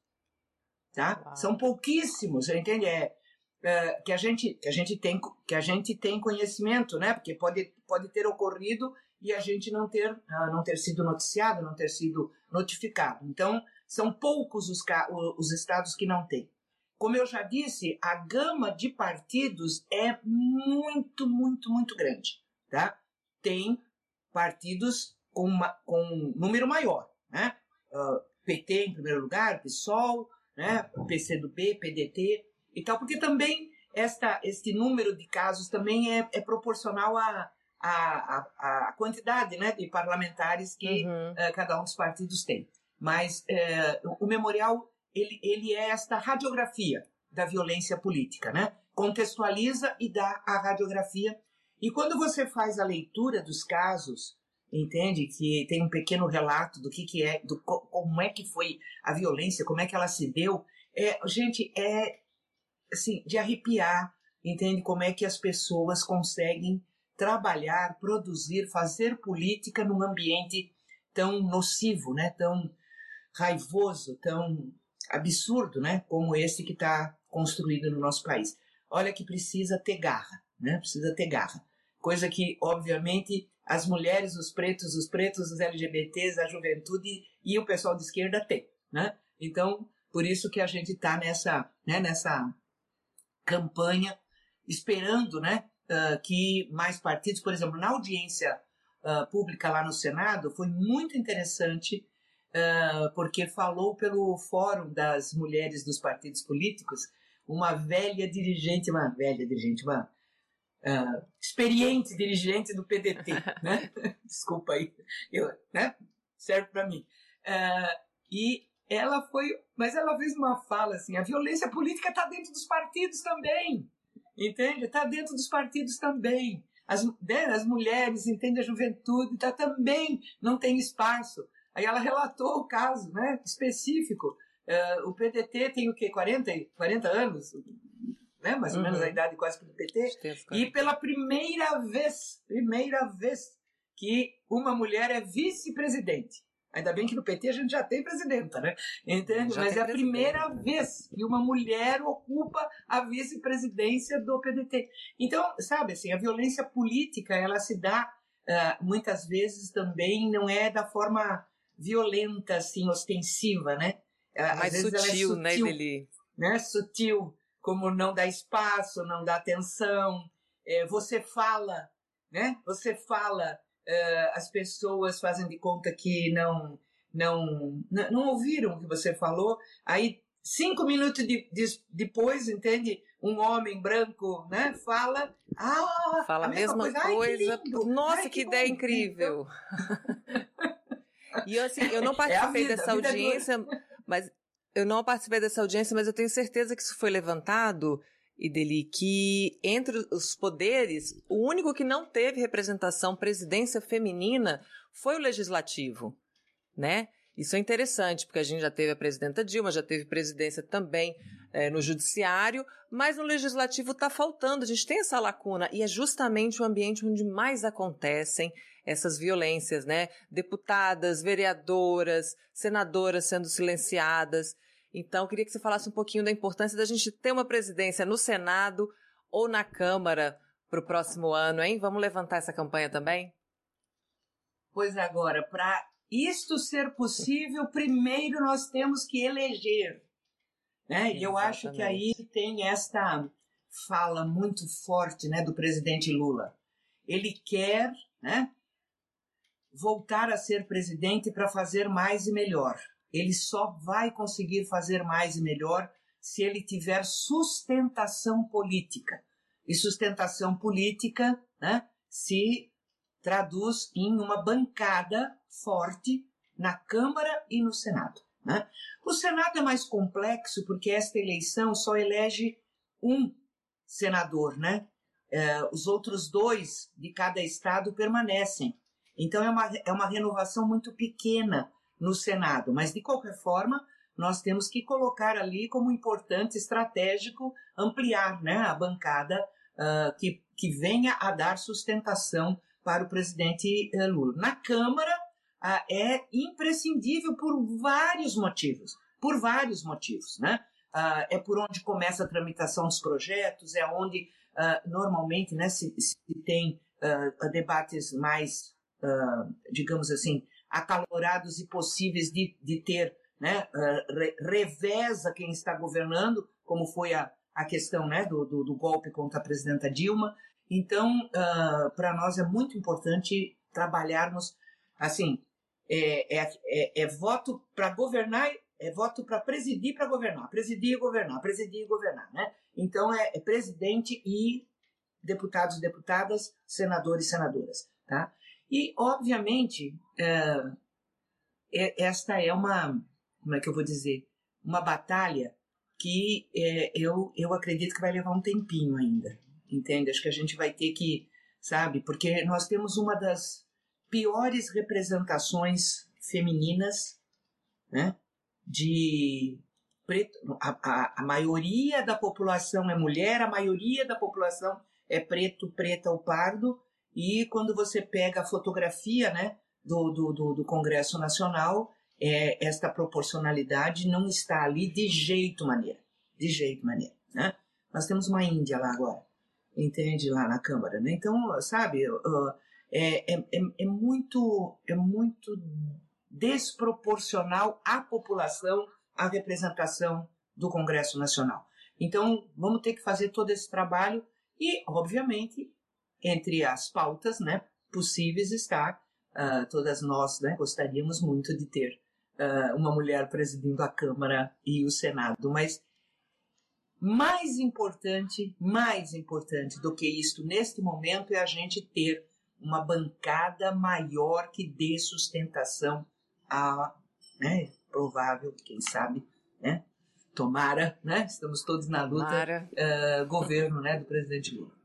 Tá? São pouquíssimos, entende? É, é, que a gente que a gente tem que a gente tem conhecimento, né? Porque pode pode ter ocorrido e a gente não ter uh, não ter sido noticiado, não ter sido notificado. Então são poucos os, os estados que não têm. Como eu já disse, a gama de partidos é muito, muito, muito grande. Tá? Tem partidos com, uma, com um número maior. Né? Uh, ah, PT em primeiro lugar, PSOL, né? PCdoB, PDT e tal, porque também esta, este número de casos também é, é proporcional à, à, à, quantidade né, de parlamentares que uhum. uh, cada um dos partidos tem. Mas uh, o memorial ele, ele é esta radiografia da violência política, né? Contextualiza e dá a radiografia. E quando você faz a leitura dos casos, entende que tem um pequeno relato do que, que é, do como é que foi a violência, como é que ela se deu, é, gente, é assim de arrepiar, entende como é que as pessoas conseguem trabalhar, produzir, fazer política num ambiente tão nocivo, né? Tão raivoso, tão absurdo, né, como esse que está construído no nosso país. Olha que precisa ter garra, né? Precisa ter garra. Coisa que, obviamente, as mulheres, os pretos, os pretos, os LGBTs, a juventude e o pessoal de esquerda tem, né? Então, por isso que a gente está nessa, né, nessa campanha, esperando, né, uh, que mais partidos, por exemplo, na audiência uh, pública lá no Senado, foi muito interessante uh, porque falou pelo Fórum das Mulheres dos Partidos Políticos, uma velha dirigente, uma velha dirigente, uma uh, experiente dirigente do PDT, né? Desculpa aí, eu, né? serve para mim. Uh, e ela foi, mas ela fez uma fala assim: a violência política está dentro dos partidos também, entende? Está dentro dos partidos também. As, né, as mulheres, entende? A juventude tá, também não tem espaço. Aí ela relatou o caso né, específico. Uh, o PDT tem o quê? 40, 40 anos? Né? Mais ou uhum. menos a idade quase do PT. E pela primeira vez, primeira vez que uma mulher é vice-presidente. Ainda bem que no PT a gente já tem presidenta, né? Entende? Já Mas é a primeira vez que uma mulher ocupa a vice-presidência do PDT. Então, sabe assim, a violência política, ela se dá uh, muitas vezes também, não é da forma violenta, assim, ostensiva, né? Às Mais vezes sutil, é sutil, né, Deli? Né? Sutil, como não dá espaço, não dá atenção. É, você fala, né? Você fala, uh, as pessoas fazem de conta que não, não, não, ouviram o que você falou. Aí, cinco minutos de, de, depois, entende? Um homem branco, né? Fala, ah, fala a mesma, mesma coisa. coisa. Ai, Nossa, Ai, que, que ideia incrível! E assim, eu não é participei é vida, dessa audiência, mas eu não participei dessa audiência, mas eu tenho certeza que isso foi levantado, e dele que entre os poderes, o único que não teve representação presidência feminina foi o legislativo, né? Isso é interessante, porque a gente já teve a presidenta Dilma, já teve presidência também é, no judiciário, mas no legislativo está faltando, a gente tem essa lacuna, e é justamente o ambiente onde mais acontecem essas violências, né? Deputadas, vereadoras, senadoras sendo silenciadas. Então, eu queria que você falasse um pouquinho da importância da gente ter uma presidência no Senado ou na Câmara para o próximo ano, hein? Vamos levantar essa campanha também? Pois agora, para isto ser possível, primeiro nós temos que eleger. Né? E eu acho que aí tem esta fala muito forte né, do presidente Lula. Ele quer né, voltar a ser presidente para fazer mais e melhor. Ele só vai conseguir fazer mais e melhor se ele tiver sustentação política. E sustentação política né, se traduz em uma bancada forte na Câmara e no Senado. Né? O Senado é mais complexo porque esta eleição só elege um senador, né? É, os outros dois de cada estado permanecem. Então é uma, é uma renovação muito pequena no Senado, mas de qualquer forma nós temos que colocar ali como importante, estratégico, ampliar né, a bancada uh, que, que venha a dar sustentação para o presidente uh, Lula. Na Câmara uh, é imprescindível por vários motivos, por vários motivos, né? é por onde começa a tramitação dos projetos, é onde normalmente né, se, se tem debates mais, digamos assim, acalorados e possíveis de, de ter né, uh, reveza quem está governando, como foi a, a questão né, do, do, do golpe contra a presidenta Dilma. Então, uh, para nós é muito importante trabalharmos assim, é, é, é, é voto para governar, é voto para presidir para governar, presidir e governar, presidir e governar, né? Então é, é presidente e deputados e deputadas, senadores e senadoras, tá? E obviamente uh, esta é uma como é que eu vou dizer, uma batalha que é, eu, eu acredito que vai levar um tempinho ainda, entende? Acho que a gente vai ter que, sabe, porque nós temos uma das piores representações femininas, né, de preto, a, a, a maioria da população é mulher, a maioria da população é preto, preta ou pardo, e quando você pega a fotografia, né, do, do, do, do Congresso Nacional, é, esta proporcionalidade não está ali de jeito maneira. De jeito maneira. Né? Nós temos uma Índia lá agora, entende? Lá na Câmara. Né? Então, sabe, uh, é, é, é, muito, é muito desproporcional à população a representação do Congresso Nacional. Então, vamos ter que fazer todo esse trabalho e, obviamente, entre as pautas né, possíveis está, uh, todas nós né, gostaríamos muito de ter uh, uma mulher presidindo a Câmara e o Senado, mas mais importante, mais importante do que isto neste momento é a gente ter uma bancada maior que dê sustentação a, né, provável, quem sabe, né, tomara, né, estamos todos na luta, uh, governo, né, do presidente Lula.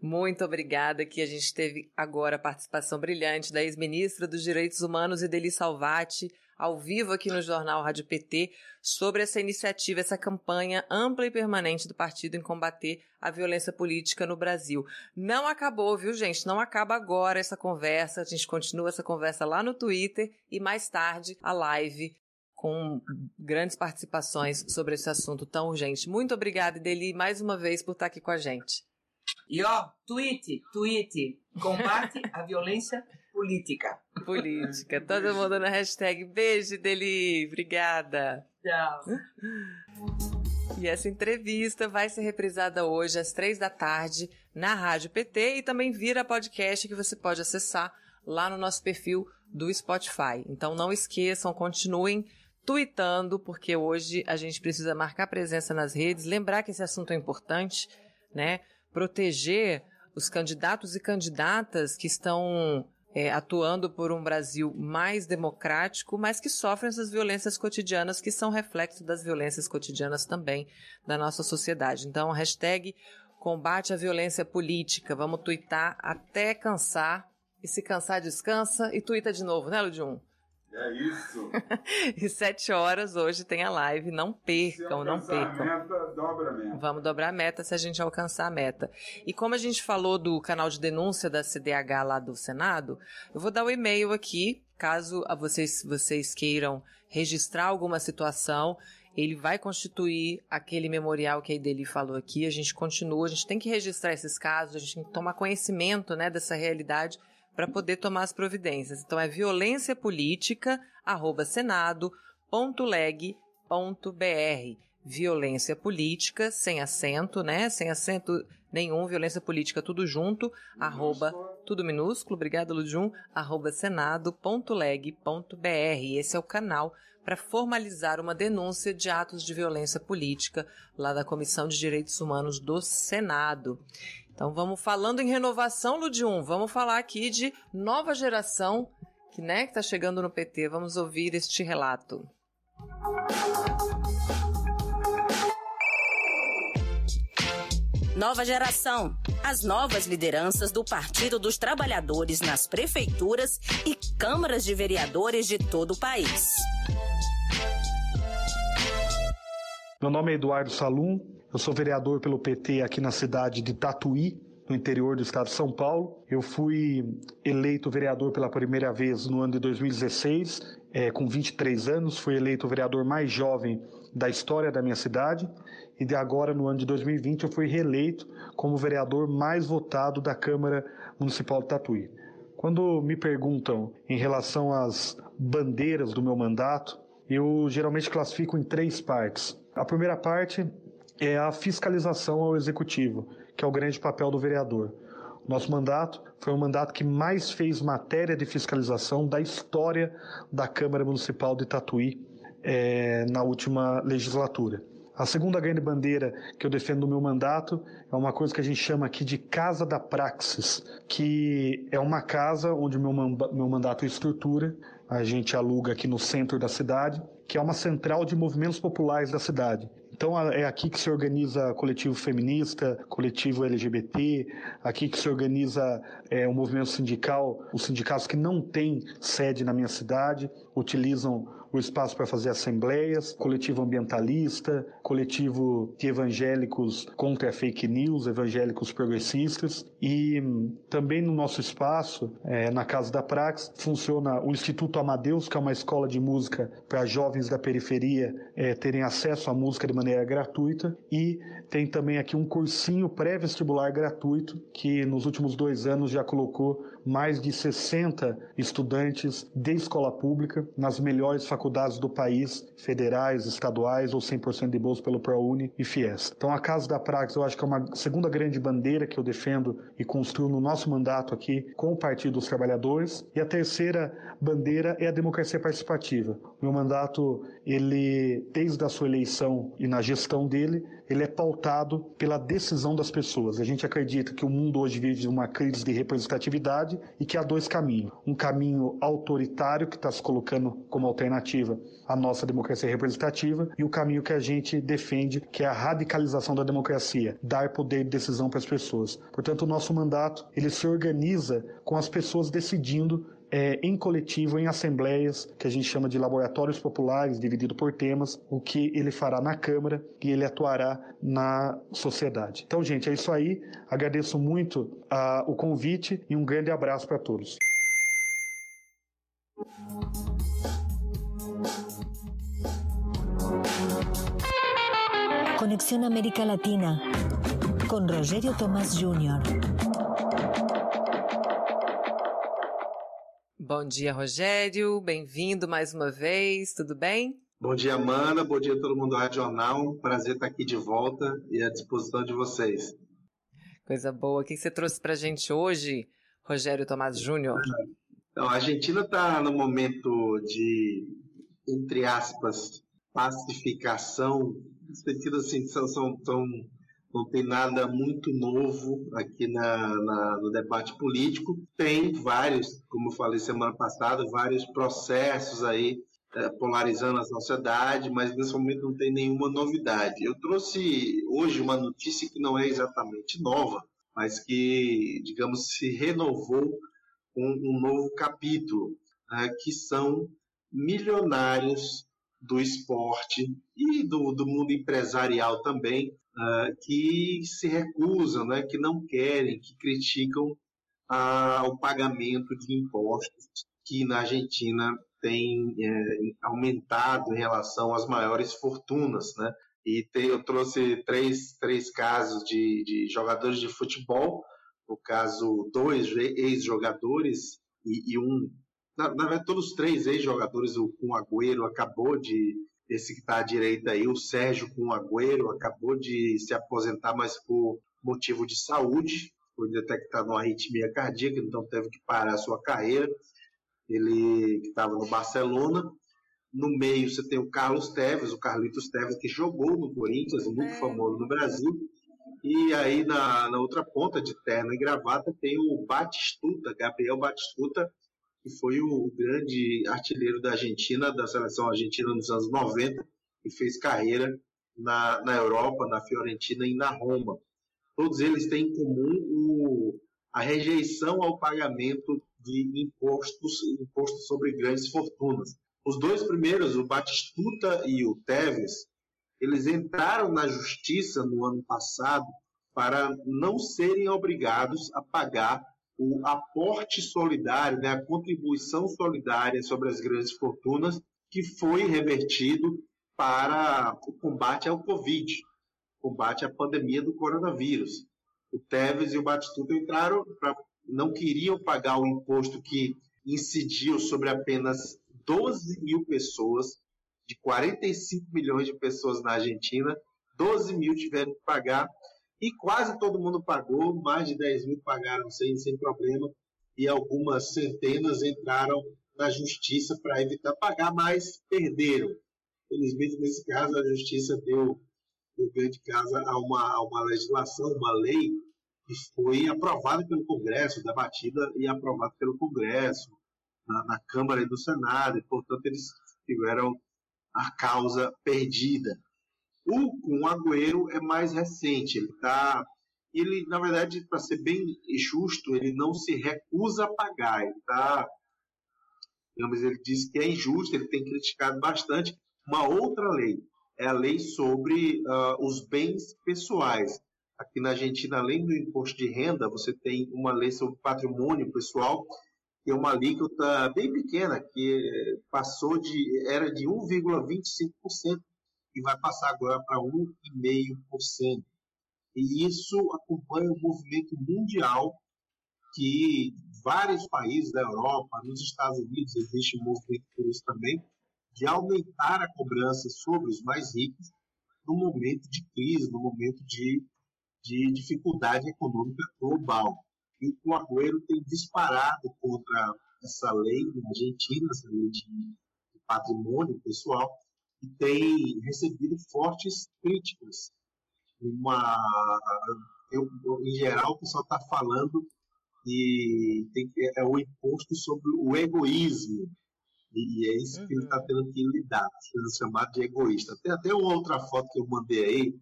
Muito obrigada, que a gente teve agora a participação brilhante da ex-ministra dos Direitos Humanos, Ideli Salvati, ao vivo aqui no Jornal Rádio PT, sobre essa iniciativa, essa campanha ampla e permanente do partido em combater a violência política no Brasil. Não acabou, viu, gente? Não acaba agora essa conversa. A gente continua essa conversa lá no Twitter e mais tarde a live com grandes participações sobre esse assunto tão urgente. Muito obrigada, Ideli, mais uma vez por estar aqui com a gente. E ó, tweet, tweet, combate a violência política. Política. Todo mundo na hashtag beijo, Deli. Obrigada. Tchau. E essa entrevista vai ser reprisada hoje às três da tarde na Rádio PT e também vira podcast que você pode acessar lá no nosso perfil do Spotify. Então não esqueçam, continuem tweetando, porque hoje a gente precisa marcar presença nas redes, lembrar que esse assunto é importante, né? Proteger os candidatos e candidatas que estão é, atuando por um Brasil mais democrático, mas que sofrem essas violências cotidianas, que são reflexo das violências cotidianas também da nossa sociedade. Então, hashtag combate à violência política. Vamos twittar até cansar. E se cansar, descansa e tuita de novo, né, Ludium? É isso. e sete horas hoje tem a live. Não percam, não percam. A meta, dobra a meta. Vamos dobrar a meta se a gente alcançar a meta. E como a gente falou do canal de denúncia da CDH lá do Senado, eu vou dar o e-mail aqui, caso vocês, vocês queiram registrar alguma situação ele vai constituir aquele memorial que a Ideli falou aqui. A gente continua, a gente tem que registrar esses casos, a gente tem que tomar conhecimento né, dessa realidade para poder tomar as providências. Então é violência política, arroba senado.leg.br. Violência política, sem acento, né? Sem acento nenhum, violência política tudo junto, arroba, tudo minúsculo, obrigado Ludjum, arroba senado.leg.br. Esse é o canal para formalizar uma denúncia de atos de violência política lá da Comissão de Direitos Humanos do Senado. Então vamos falando em renovação, Ludium, vamos falar aqui de nova geração que né, está chegando no PT. Vamos ouvir este relato. Nova geração. As novas lideranças do Partido dos Trabalhadores nas prefeituras e câmaras de vereadores de todo o país. Meu nome é Eduardo Salum, eu sou vereador pelo PT aqui na cidade de Tatuí, no interior do estado de São Paulo. Eu fui eleito vereador pela primeira vez no ano de 2016, é, com 23 anos. Fui eleito o vereador mais jovem da história da minha cidade. E de agora, no ano de 2020, eu fui reeleito como vereador mais votado da Câmara Municipal de Tatuí. Quando me perguntam em relação às bandeiras do meu mandato, eu geralmente classifico em três partes. A primeira parte é a fiscalização ao executivo, que é o grande papel do vereador. Nosso mandato foi o mandato que mais fez matéria de fiscalização da história da Câmara Municipal de Tatuí é, na última legislatura. A segunda grande bandeira que eu defendo no meu mandato é uma coisa que a gente chama aqui de Casa da Praxis, que é uma casa onde meu, meu mandato estrutura, a gente aluga aqui no centro da cidade, que é uma central de movimentos populares da cidade. Então é aqui que se organiza coletivo feminista, coletivo LGBT, aqui que se organiza é, o movimento sindical, os sindicatos que não têm sede na minha cidade, utilizam o espaço para fazer assembleias, coletivo ambientalista, coletivo de evangélicos contra a fake news, evangélicos progressistas. E hum, também no nosso espaço, é, na Casa da Prax, funciona o Instituto Amadeus, que é uma escola de música para jovens da periferia é, terem acesso à música de maneira gratuita. E tem também aqui um cursinho pré-vestibular gratuito, que nos últimos dois anos já colocou mais de 60 estudantes de escola pública nas melhores faculdades do país, federais, estaduais ou 100% de bolsa pelo ProUni e FIES. Então a Casa da Praxis eu acho que é uma segunda grande bandeira que eu defendo e construo no nosso mandato aqui com o Partido dos Trabalhadores. E a terceira bandeira é a democracia participativa. Meu mandato, ele desde a sua eleição e na gestão dele, ele é pautado pela decisão das pessoas. A gente acredita que o mundo hoje vive uma crise de representatividade e que há dois caminhos. Um caminho autoritário, que está se colocando como alternativa à nossa democracia representativa, e o caminho que a gente defende, que é a radicalização da democracia, dar poder de decisão para as pessoas. Portanto, o nosso mandato, ele se organiza com as pessoas decidindo é, em coletivo, em assembleias, que a gente chama de laboratórios populares, dividido por temas, o que ele fará na Câmara e ele atuará na sociedade. Então, gente, é isso aí. Agradeço muito a, o convite e um grande abraço para todos. Conexión América Latina con Rogério Tomás Jr. Bom dia, Rogério. Bem-vindo mais uma vez. Tudo bem? Bom dia, Amanda. Bom dia a todo mundo do Rádio Jornal. Prazer estar aqui de volta e à disposição de vocês. Coisa boa. O que você trouxe para a gente hoje, Rogério Tomás Júnior? Então, a Argentina está no momento de, entre aspas, pacificação, no sentido assim, são, são, são não tem nada muito novo aqui na, na, no debate político. Tem vários, como eu falei semana passada, vários processos aí é, polarizando a sociedade, mas nesse momento não tem nenhuma novidade. Eu trouxe hoje uma notícia que não é exatamente nova, mas que, digamos, se renovou com um novo capítulo, é, que são milionários do esporte e do, do mundo empresarial também, uh, que se recusam, né, que não querem, que criticam uh, o pagamento de impostos, que na Argentina tem é, aumentado em relação às maiores fortunas, né? E tem, eu trouxe três, três casos de, de jogadores de futebol, no caso, dois ex-jogadores e, e, um, na, verdade, todos três ex-jogadores, o Agüero acabou de, esse que está à direita aí, o Sérgio com Agüero, acabou de se aposentar, mas por motivo de saúde, foi detectado uma arritmia cardíaca, então teve que parar a sua carreira. Ele estava no Barcelona, no meio você tem o Carlos Teves, o Carlitos Teves, que jogou no Corinthians, muito é. famoso no Brasil. E aí na, na outra ponta, de terno e gravata, tem o Batistuta, Gabriel Batistuta, que foi o grande artilheiro da Argentina, da seleção argentina nos anos 90, e fez carreira na, na Europa, na Fiorentina e na Roma. Todos eles têm em comum o, a rejeição ao pagamento de impostos, impostos sobre grandes fortunas. Os dois primeiros, o Batistuta e o Teves, eles entraram na justiça no ano passado para não serem obrigados a pagar o aporte solidário, né, a contribuição solidária sobre as grandes fortunas, que foi revertido para o combate ao Covid, combate à pandemia do coronavírus. O Teves e o Batistuta entraram para não queriam pagar o imposto que incidiu sobre apenas 12 mil pessoas, de 45 milhões de pessoas na Argentina, 12 mil tiveram que pagar e quase todo mundo pagou, mais de 10 mil pagaram sem, sem problema e algumas centenas entraram na justiça para evitar pagar, mas perderam. Felizmente, nesse caso, a justiça deu, deu ganho de casa a uma, a uma legislação, uma lei que foi aprovada pelo Congresso, debatida e aprovada pelo Congresso, na, na Câmara e no Senado, e, portanto, eles tiveram a causa perdida. O com Agüero é mais recente, ele está ele, na verdade, para ser bem justo, ele não se recusa a pagar. Ele tá, digamos, ele diz que é injusto, ele tem criticado bastante uma outra lei, é a lei sobre uh, os bens pessoais. Aqui na Argentina, além do imposto de renda, você tem uma lei sobre patrimônio pessoal, que é uma alíquota bem pequena, que passou de era de 1,25% e vai passar agora para 1,5%. E isso acompanha o movimento mundial que vários países da Europa, nos Estados Unidos existe um movimento por isso também, de aumentar a cobrança sobre os mais ricos no momento de crise, no momento de de dificuldade econômica global. E o Agüero tem disparado contra essa lei na Argentina, essa lei de, de patrimônio pessoal, e tem recebido fortes críticas. Uma, eu, em geral, o pessoal está falando que tem, é o imposto sobre o egoísmo. E é isso que ele está uhum. tendo que lidar, sendo chamado de egoísta. Tem até uma outra foto que eu mandei aí,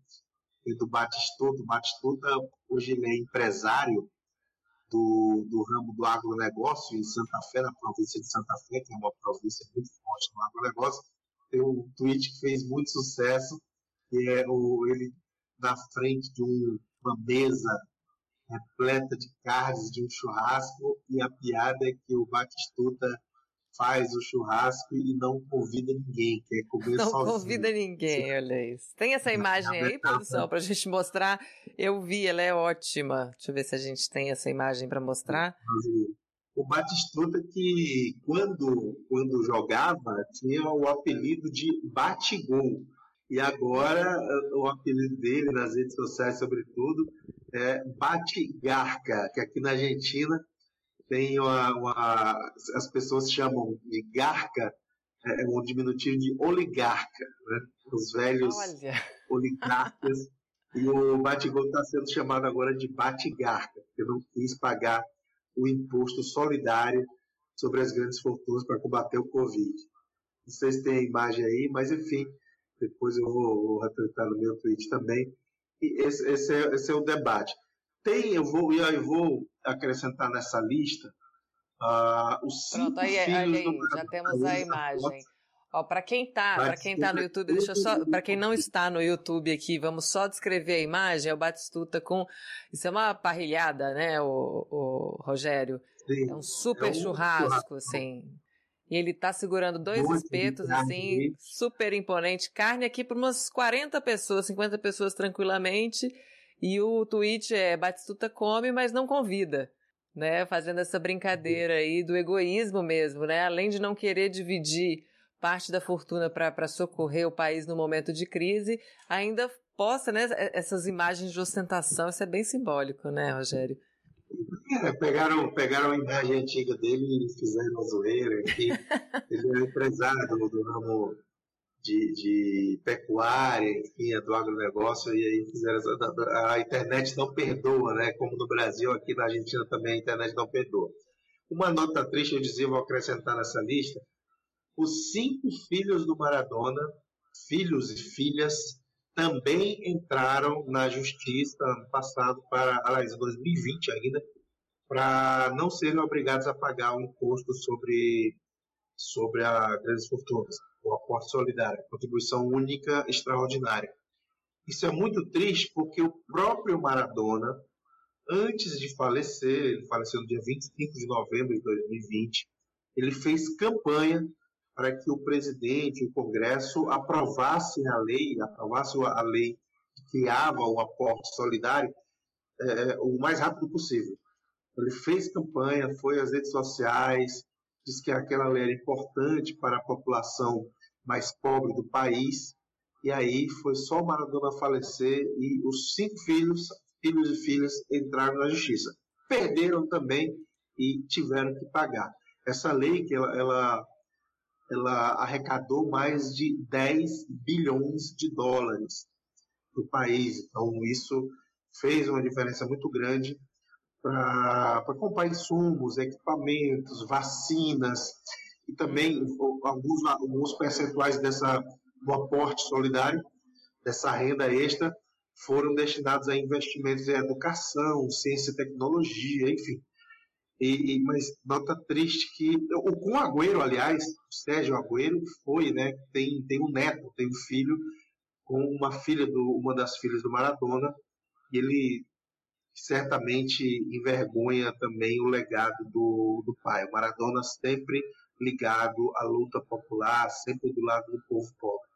do Batistuta. O Batistuta, hoje ele é empresário do, do ramo do agronegócio em Santa Fé, na província de Santa Fé, que é uma província muito forte no agronegócio. Tem um tweet que fez muito sucesso, que é o, ele na frente de um, uma mesa repleta de carnes de um churrasco, e a piada é que o Batistuta faz o churrasco e não convida ninguém, quer comer não sozinho. Não convida ninguém, olha isso. Tem essa imagem aí, produção, para a gente mostrar? Eu vi, ela é ótima. Deixa eu ver se a gente tem essa imagem para mostrar. O Batistuta que, quando, quando jogava, tinha o apelido de Batigol. E agora, o apelido dele nas redes sociais, sobretudo, é Batigarca, que aqui na Argentina tem uma, uma, as pessoas chamam de garca, é, é um diminutivo de oligarca, né? os velhos Olha. oligarcas. E o Batigol está sendo chamado agora de Batigarca, porque não quis pagar o imposto solidário sobre as grandes fortunas para combater o Covid. Não sei se tem a imagem aí, mas enfim, depois eu vou, vou retratar no meu tweet também. E esse, esse, é, esse é o debate. Tem, eu vou, eu vou acrescentar nessa lista uh, os cinco Pronto, aí, filhos aí, do já temos a imagem. Ó, para quem tá, para quem tá no YouTube, deixa eu só, para quem não está no YouTube aqui, vamos só descrever a imagem, é o Batistuta com, isso é uma parrilhada, né, o, o Rogério? Sim, é um super é um churrasco, churrasco, assim. E ele tá segurando dois Muito espetos, assim, super imponente. Carne aqui para umas 40 pessoas, 50 pessoas tranquilamente. E o tweet é Batistuta come, mas não convida. Né? Fazendo essa brincadeira aí do egoísmo mesmo, né? Além de não querer dividir parte da fortuna para socorrer o país no momento de crise, ainda posta né, essas imagens de ostentação. Isso é bem simbólico, né, Rogério? É, pegaram, pegaram a imagem antiga dele e fizeram uma zoeira. Que ele é empresário do, ramo de, de, pecuária, enfim, do agronegócio, e aí fizeram essa, a internet não perdoa, né? Como no Brasil, aqui na Argentina também a internet não perdoa. Uma nota triste, eu dizia, vou acrescentar nessa lista, os cinco filhos do Maradona, filhos e filhas, também entraram na justiça ano passado, para, aliás, em 2020 ainda, para não serem obrigados a pagar o um imposto sobre, sobre a grandes fortunas, o aporte solidário, contribuição única extraordinária. Isso é muito triste porque o próprio Maradona, antes de falecer, ele faleceu no dia 25 de novembro de 2020, ele fez campanha para que o presidente o Congresso aprovassem a lei, aprovassem a lei que criava o aporte solidário é, o mais rápido possível. Ele fez campanha, foi às redes sociais, disse que aquela lei era importante para a população mais pobre do país, e aí foi só o Maradona falecer e os cinco filhos, filhos e filhas, entraram na justiça. Perderam também e tiveram que pagar. Essa lei que ela, ela ela arrecadou mais de 10 bilhões de dólares do país. Então, isso fez uma diferença muito grande para comprar insumos, equipamentos, vacinas e também alguns, alguns percentuais dessa, do aporte solidário, dessa renda extra, foram destinados a investimentos em educação, ciência e tecnologia, enfim. E, mas nota triste que o com Agüero, aliás, o Sérgio Agüero foi, né? Tem, tem um neto, tem um filho com uma filha do uma das filhas do Maradona e ele certamente envergonha também o legado do, do pai. O Maradona sempre ligado à luta popular, sempre do lado do povo pobre.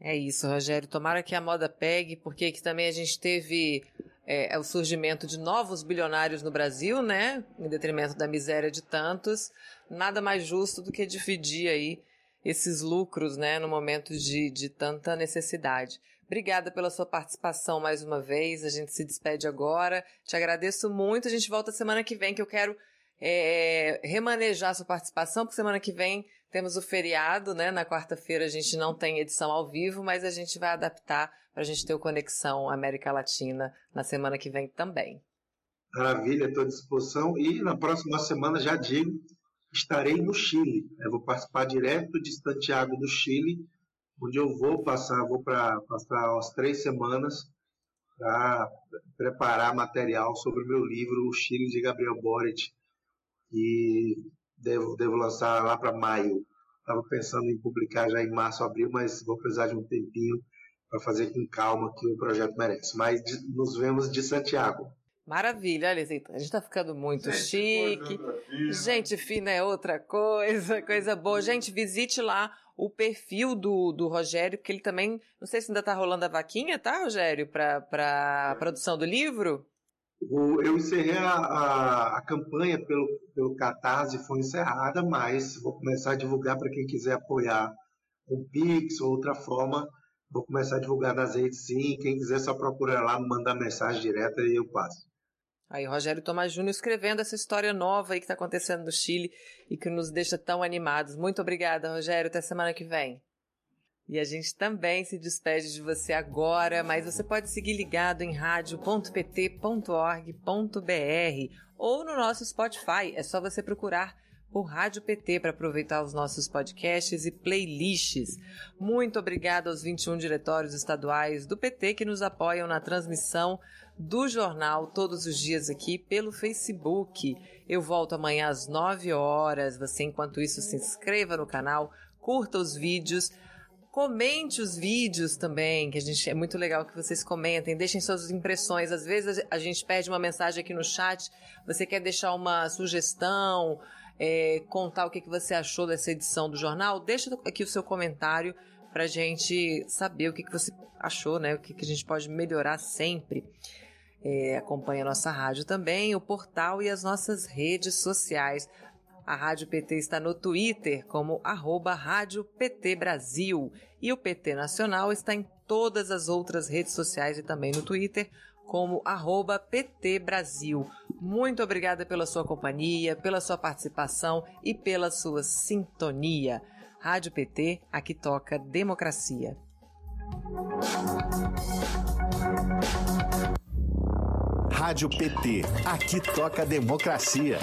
É isso, Rogério. Tomara que a moda pegue, porque aqui também a gente teve é, o surgimento de novos bilionários no Brasil, né? Em detrimento da miséria de tantos. Nada mais justo do que dividir aí esses lucros, né? No momento de, de tanta necessidade. Obrigada pela sua participação mais uma vez. A gente se despede agora. Te agradeço muito. A gente volta semana que vem, que eu quero é, remanejar sua participação, porque semana que vem temos o feriado, né? Na quarta-feira a gente não tem edição ao vivo, mas a gente vai adaptar para a gente ter o Conexão América Latina na semana que vem também. Maravilha, estou à disposição. E na próxima semana, já digo, estarei no Chile. Eu vou participar direto de Santiago do Chile, onde eu vou passar, vou para passar umas três semanas para preparar material sobre o meu livro O Chile de Gabriel Boric, e devo, devo lançar lá para maio. Estava pensando em publicar já em março, abril, mas vou precisar de um tempinho para fazer com calma que o projeto merece. Mas de, nos vemos de Santiago. Maravilha, olha, a gente está ficando muito gente, chique. Gente fina é outra coisa, coisa boa. Gente, visite lá o perfil do, do Rogério, porque ele também, não sei se ainda está rolando a vaquinha, tá, Rogério, para a produção do livro? Eu encerrei a, a, a, campanha pelo, pelo Catarse, foi encerrada, mas vou começar a divulgar para quem quiser apoiar com Pix ou outra forma. Vou começar a divulgar nas redes sim. Quem quiser só procurar lá, mandar mensagem direta e eu passo. Aí, Rogério Tomás Júnior escrevendo essa história nova aí que está acontecendo no Chile e que nos deixa tão animados. Muito obrigada, Rogério. Até semana que vem. E a gente também se despede de você agora, mas você pode seguir ligado em radio.pt.org.br ou no nosso Spotify. É só você procurar por Rádio PT para aproveitar os nossos podcasts e playlists. Muito obrigada aos 21 diretórios estaduais do PT que nos apoiam na transmissão do jornal todos os dias aqui pelo Facebook. Eu volto amanhã às 9 horas. Você, enquanto isso, se inscreva no canal, curta os vídeos Comente os vídeos também, que a gente é muito legal que vocês comentem, deixem suas impressões. Às vezes a gente pede uma mensagem aqui no chat, você quer deixar uma sugestão, é, contar o que, que você achou dessa edição do jornal, deixa aqui o seu comentário para gente saber o que, que você achou, né? O que, que a gente pode melhorar sempre. É, acompanhe a nossa rádio também, o portal e as nossas redes sociais. A Rádio PT está no Twitter como arroba Rádio PT Brasil e o PT Nacional está em todas as outras redes sociais e também no Twitter como arroba PT Brasil. Muito obrigada pela sua companhia, pela sua participação e pela sua sintonia. Rádio PT, aqui toca democracia. Rádio PT, aqui toca democracia.